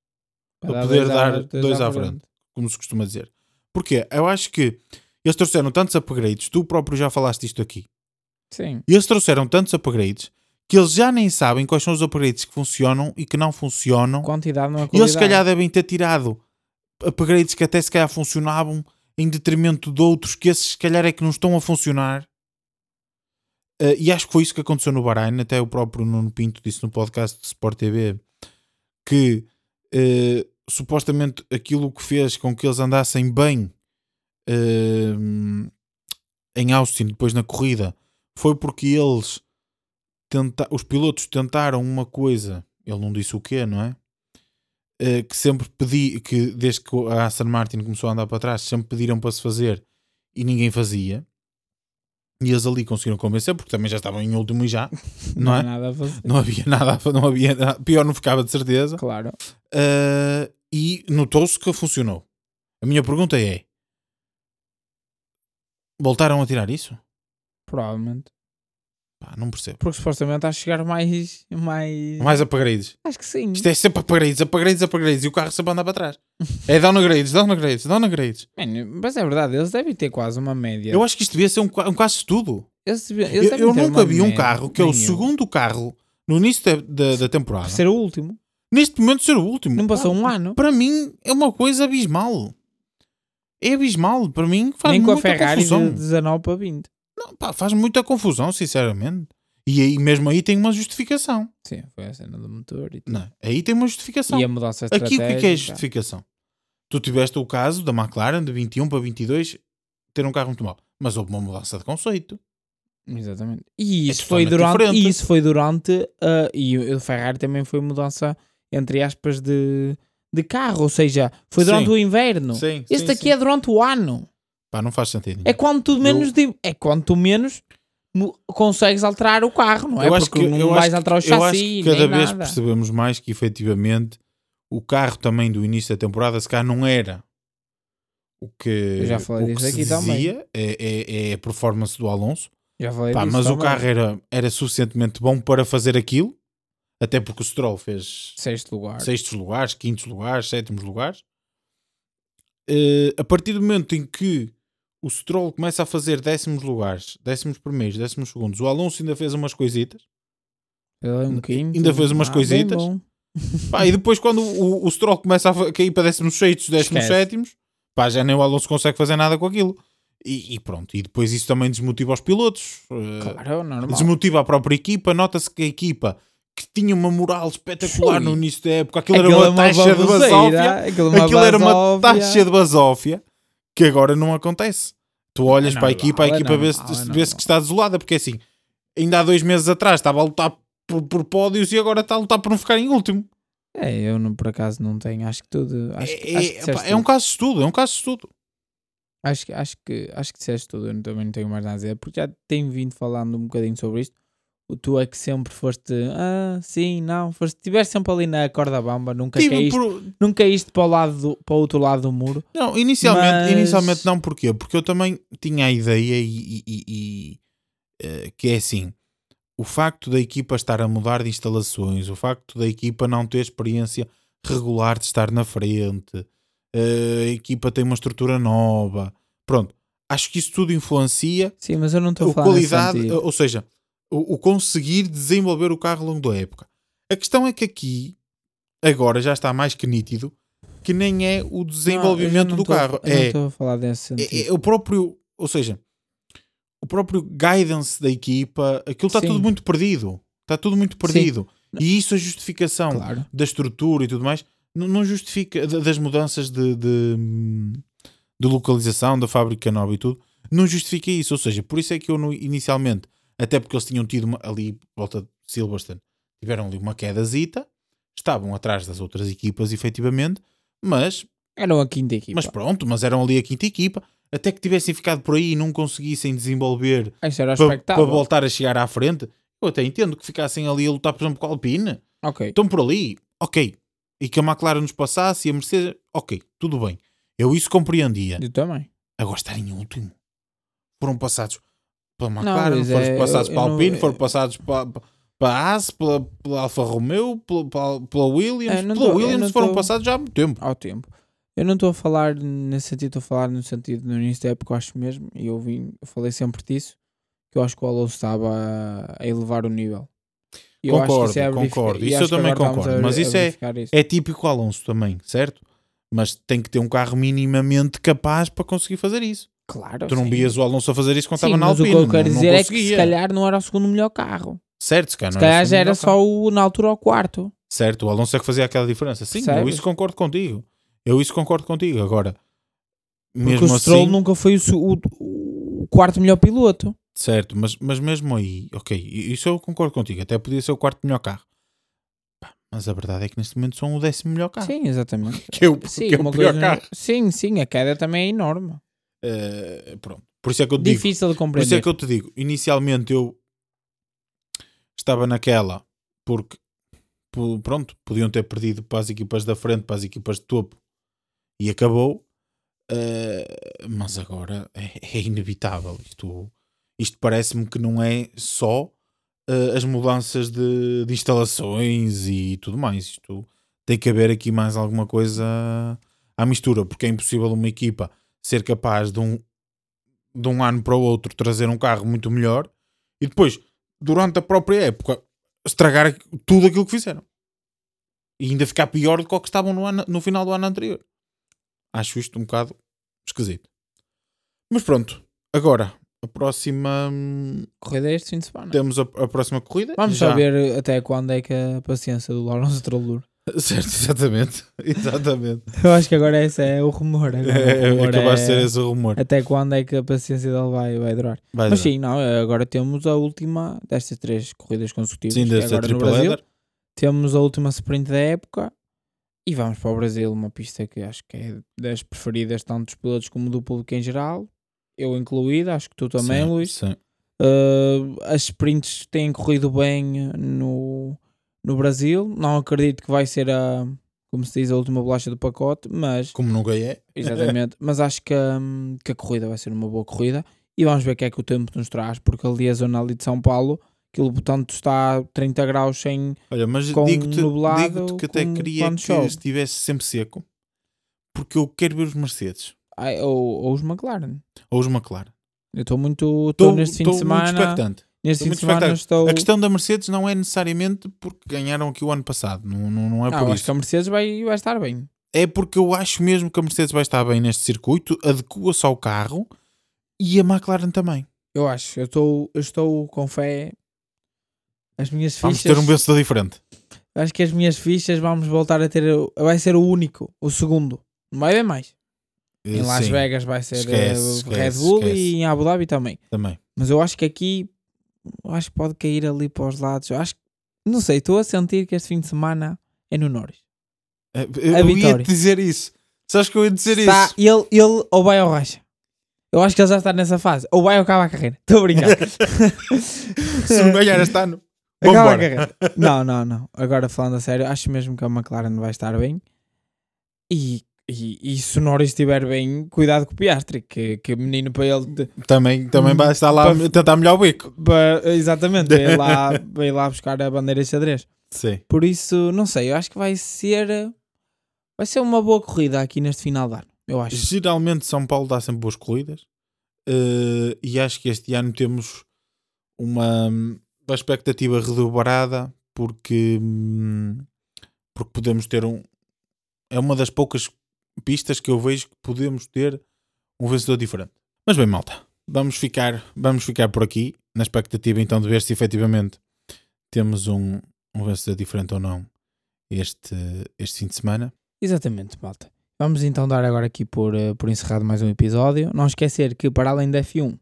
para poder dar dois à frente. como se costuma dizer. Porque eu acho que eles trouxeram tantos upgrades, tu próprio já falaste isto aqui. Sim. Eles trouxeram tantos upgrades que eles já nem sabem quais são os upgrades que funcionam e que não funcionam. Quantidade não é E qualidade. eles se calhar devem ter tirado upgrades que até se calhar funcionavam em detrimento de outros que esses se calhar é que não estão a funcionar. Eh, e acho que foi isso que aconteceu no Bahrein. Até o próprio Nuno Pinto disse no podcast de Sport TV que eh, supostamente aquilo que fez com que eles andassem bem eh, em Austin depois na corrida foi porque eles tenta os pilotos tentaram uma coisa, ele não disse o quê, não é? Eh, que sempre pedi, que desde que a Aston Martin começou a andar para trás, sempre pediram para se fazer e ninguém fazia. E eles ali conseguiram convencer, porque também já estavam em último e já, não, há é? nada a fazer. Não havia nada, não havia nada, pior não ficava de certeza. Claro. Uh, e notou-se que funcionou. A minha pergunta é: voltaram a tirar isso? Provavelmente. Pá, não percebo. Porque supostamente a chegar mais. Mais. Mais upgrades. Acho que sim. Isto é sempre upgrades, upgrades, upgrades. E o carro sempre anda para trás. É downgrades, downgrades, downgrades. Mano, mas é verdade, eles devem ter quase uma média. Eu acho que isto devia ser um, qua- um de tudo. Eles devem- eles Eu, devem eu ter nunca uma vi um média, carro que é o nem eu. segundo carro no início da, da, da temporada. Ser o último. Neste momento ser o último. Não passou um ano. Para mim é uma coisa abismal. É abismal. Para mim faz Nem com a muita Ferrari confusão. de 19 para 20. Não, pá, faz muita confusão, sinceramente. E aí, mesmo aí tem uma justificação. Sim, foi a cena do motor e tudo. Não, aí tem uma justificação. E a mudança Aqui o que é é a estratégica. justificação? Tu tiveste o caso da McLaren de 21 para 22 ter um carro muito mau. Mas houve uma mudança de conceito. Exatamente. E É isso foi totalmente durante. diferente. E isso foi durante. ah, e o Ferrari também foi mudança, entre aspas, de, de carro. Ou seja, foi durante Sim. o inverno. Sim, Este sim, aqui sim. é durante o ano. Pá, não faz sentido. É quando tu menos. Di- É quando tu menos mo- consegues alterar o carro, não é? Porque que, não eu vais acho alterar o que- eu acho chassi, que cada nem vez nada. percebemos mais que efetivamente o carro também do início da temporada se calhar não era o que, Eu já falei o que disso se aqui também. dizia, é, é, é a performance do Alonso. Já falei Pá, disso mas o também. carro era, era suficientemente bom para fazer aquilo, até porque o Stroll fez Sexto lugar. sextos lugares, quintos lugares, sétimos lugares. Eh, a partir do momento em que o Stroll começa a fazer décimos lugares, décimos primeiros, décimos segundos, o Alonso ainda fez umas coisitas. Ele é um quinto. Ainda fez umas Ah, coisitas. Pá, e depois quando o, o Stroll começa a cair para décimos sextos, décimos Esquece. sétimos, pá, já nem o Alonso consegue fazer nada com aquilo. E, e pronto, e depois isso também desmotiva os pilotos. eh, Claro, normal. desmotiva a própria equipa. Nota-se que a equipa que tinha uma moral espetacular Ui. no início da época, aquilo Aquilo era é uma taxa de basófia. Aquilo, é uma Aquilo era uma taxa de basófia que agora não acontece. Tu olhas É para a equipa, a é equipa vê-se é normal. que está desolada, porque assim, ainda há dois meses atrás estava a lutar por, por pódios e agora está a lutar por não ficar em último. É, eu não, por acaso não tenho. Acho que tudo. Acho, é, acho que é, pá, é um caso de estudo, é um caso de estudo. Acho, que- acho, que, acho que disseste tudo. Eu não- também não tenho mais nada a dizer. Porque já tenho vindo falando um bocadinho sobre isto. O tu é que sempre foste. Ah, sim, não. Foste, estiveste sempre ali na corda bamba. Nunca Tive caíste, por- nunca caíste para o, lado do, para o outro lado do muro. Não, inicialmente, Mas- inicialmente não, porquê? Porque eu também tinha a ideia e, e- e- eh, que é assim, o facto da equipa estar a mudar de instalações, o facto da equipa não ter experiência regular de estar na frente, eh, a equipa tem uma estrutura nova, pronto, acho que isso tudo influencia Sim, mas eu não estou a falar qualidade, ou seja, o, o conseguir desenvolver o carro ao longo da época. A questão é que aqui, agora já está mais que nítido, que nem é o desenvolvimento não do a- carro, é, estou a falar nesse é, sentido. é o próprio, ou seja, o próprio guidance da equipa, aquilo está Sim. tudo muito perdido. Está tudo muito perdido. E isso a justificação Claro. da estrutura e tudo mais não, justifica da- das mudanças de, de, de localização da fábrica nova e tudo, não justifica isso. Ou seja, por isso é que eu inicialmente, até porque eles tinham tido uma- ali, volta de Silverstone, tiveram ali uma quedazita, estavam atrás das outras equipas, efetivamente, mas Eram a quinta equipa. mas pronto, mas eram ali a quinta equipa. Até que tivessem ficado por aí e não conseguissem desenvolver para, voltar a chegar à frente, eu até entendo que ficassem ali a lutar, por exemplo, com a Alpine. Ok. Estão por ali, ok. E que a McLaren nos passasse e a Mercedes, ok, tudo bem. Eu isso compreendia. Eu também. Agora estar em último. Foram passados pela McLaren, mas foram é- passados eu- para a Alpine, não- foram passados para, para a Haas, pela, pela Alfa Romeo, pela, pela, Williams. É, não pela tô- Williams não foram tô- passados já há muito tempo. ao tempo. Eu não estou a falar nesse sentido, estou a falar no sentido no início da época, eu acho mesmo, e eu, vim, eu falei sempre disso, que eu acho que o Alonso estava a, a elevar o nível. Eu Concordo, é a verificar- concordo. e Isso eu também concordo, a- mas a isso é- isso. É típico Alonso também, certo? Mas tem que ter um carro minimamente capaz para conseguir fazer isso. Claro, Tu não sim. vias o Alonso a fazer isso quando Sim, estava na mas Alpine. o que eu quero não, dizer não é que se calhar não era o segundo melhor carro. Certo, se calhar, Se era calhar o já era só o, na altura o quarto. Certo, o Alonso é que fazia aquela diferença. Sim, eu isso concordo contigo. Eu isso concordo contigo. Agora, Porque mesmo o Stroll assim, nunca foi o, o- o quarto melhor piloto. certo, mas, mas mesmo aí, ok, isso eu concordo contigo. Até podia ser o quarto melhor carro. Mas a verdade é que neste momento são o décimo melhor carro. Sim, exatamente. Que é o, Sim, que é o pior coisa- carro. Sim, sim, a queda também é enorme. Eh, pronto. Por isso é que eu te digo. Difícil de Por isso compreender. é que eu te digo. Inicialmente eu estava naquela porque po- pronto, podiam ter perdido para as equipas da frente, para as equipas de topo e acabou. Eh, mas agora é, é inevitável. Isto, isto parece-me que não é só eh, as mudanças de, de instalações e tudo mais. Isto tem que haver aqui mais alguma coisa à mistura, porque é impossível uma equipa ser capaz de um, de um ano para o outro trazer um carro muito melhor e depois, durante a própria época, estragar tudo aquilo que fizeram. E ainda ficar pior do que o que estavam no, ano- no final do ano anterior. Acho isto um bocado esquisito. Mas pronto, agora a próxima. Corrida é este fim de semana. Temos a, a próxima corrida. Vamos Já- só ver até quando é que a paciência do Lawrence Stroll dura. Certo, exatamente. exatamente. Eu acho que agora esse é o rumor. Agora, É, o rumor acabaste de é ser esse o rumor. Até quando é que a paciência dele vai, vai durar? Vai Mas dar. sim, não, agora temos a última destas três corridas consecutivas. Sim, é desta agora no Brasil. Temos a última sprint da época e vamos para o Brasil, uma pista que acho que é das preferidas tanto dos pilotos como do público em geral. Eu incluído, acho que tu também, Sim, Luís. Sim. Uh, as sprints têm corrido bem no, no Brasil. Não acredito que vai ser a, como se diz, a última bolacha do pacote, mas Como nunca é. exatamente, mas acho que, hum, que a corrida vai ser uma boa corrida e vamos ver o que é que o tempo nos traz, porque ali a zona ali de São Paulo, aquilo portanto está a 30 graus sem Olha, mas digo-te digo que até com- queria que chove. estivesse sempre seco. Porque eu quero ver os Mercedes. ai, ou, ou os McLaren. Ou os McLaren. Eu estou muito, Estou neste fim de muito semana, expectante. Neste fim de semana estou A questão da Mercedes não é necessariamente porque ganharam aqui o ano passado. Não, não, não é Não, por eu acho isso. que a Mercedes vai, vai estar bem. É porque eu acho mesmo que a Mercedes vai estar bem neste circuito, adequa-se ao carro e a McLaren também. Eu acho, eu estou, eu estou com fé. As minhas Vamos fichas. ter um vencedor diferente. Acho que as minhas fichas vamos voltar a ter. Vai ser o único, o segundo. Não vai haver mais. Em Las Eh, Sim, Vegas vai ser Esquece, eh, Red esquece, Bull esquece. e em Abu Dhabi também. Também. Mas eu acho que aqui acho que pode cair ali para os lados. Eu acho que não sei, estou a sentir que este fim de semana é no Norris. Eh, Eu A ia dizer isso. Sabes que eu ia dizer Está, isso? ele, ele ou vai ao racha. Eu acho que ele já está nessa fase. Ou vai ou acaba a carreira. Estou a brincar. Se não ganhar este ano, Acaba a carreira. Não, não, não. Agora falando a sério, acho mesmo que a McLaren vai estar bem. E, e, e se o Norris estiver bem, cuidado com o Piastri, que, que menino para ele. de- Também, também vai estar lá para- tentar melhor o bico. para- exatamente, veio lá, veio lá buscar a bandeira de xadrez. Sim. Por isso, não sei, eu acho que vai ser. Vai ser uma boa corrida aqui neste final de ano. Eu acho. Geralmente São Paulo dá sempre boas corridas eh, e acho que este ano temos uma, uma expectativa redobrada porque, hum, porque podemos ter um. É uma das poucas pistas que eu vejo que podemos ter um vencedor diferente. Mas bem, malta, vamos ficar, vamos ficar por aqui na expectativa então de ver se efetivamente temos um, um vencedor diferente ou não este, este fim de semana. Exatamente, malta. Vamos então dar agora aqui por, eh, por encerrado mais um episódio. Não esquecer que, para além da F1,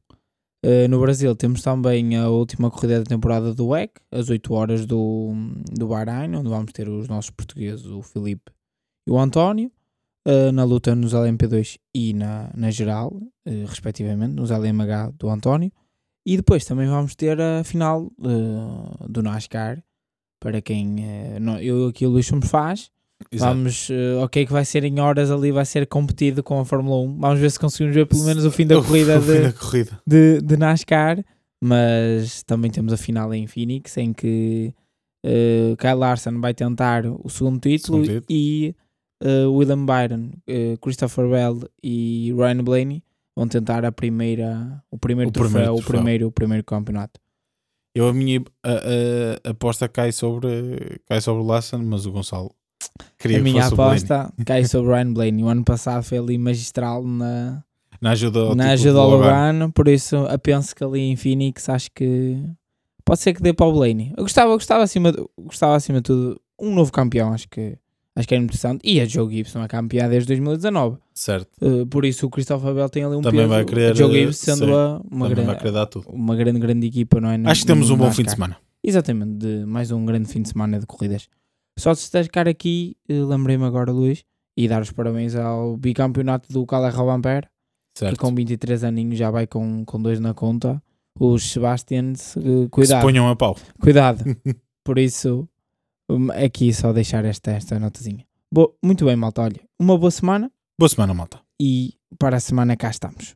eh, no Brasil temos também a última corrida da temporada do WEC, às 8 horas do, do Bahrein, onde vamos ter os nossos portugueses, o Filipe e o António, eh, na luta nos LMP2 e na, na geral, eh, respectivamente, nos LMH do António. E depois também vamos ter a final eh, do NASCAR, para quem não- eu aqui o Luís somos faz. Exato. Vamos, eh, ok, que vai ser em horas ali, vai ser competido com a Fórmula 1. Vamos ver se conseguimos ver pelo menos o fim da corrida de, da corrida. de, de NASCAR. Mas também temos a final em Phoenix, em que eh, Kyle Larson vai tentar o segundo título, Segundo título. e eh, William Byron, eh, Christopher Bell e Ryan Blaney vão tentar a primeira, o primeiro O troféu, primeiro o troféu. primeiro, o primeiro campeonato. Eu a minha a, a- aposta cai sobre cai sobre o Lasson, mas o Gonçalo queria a que minha o aposta cai sobre Ryan Blaney. O ano passado foi ali magistral na, na ajuda ao na ajuda ao por isso eu penso que ali em Phoenix acho que pode ser que dê para o Blaney. Eu gostava, gostava, acima, gostava acima de tudo um novo campeão, acho que acho que era interessante. E a Joe Gibson é campeã desde 2019. Certo. Uh, por isso o Christopher Bell tem ali um Também peso. vai querer, a Joe eh, Gibbs sendo a- uma, Também vai grande, querer dar tudo. uma grande, grande equipa, não é? Acho que temos um bom fim de semana. Exatamente, de mais um grande fim de semana de corridas. Só destacar aqui, eh, lembrei-me agora, Luís, e dar os parabéns ao bicampeonato do Calais Robampere, que com 23 aninhos já vai com, com dois na conta. Os Sebastians, eh, Que se cuidado, ponham a pau. cuidado. Por isso, aqui só deixar esta, esta notazinha. Bo- muito bem, malta, olha, uma boa semana Boa semana, malta. e para a semana cá estamos.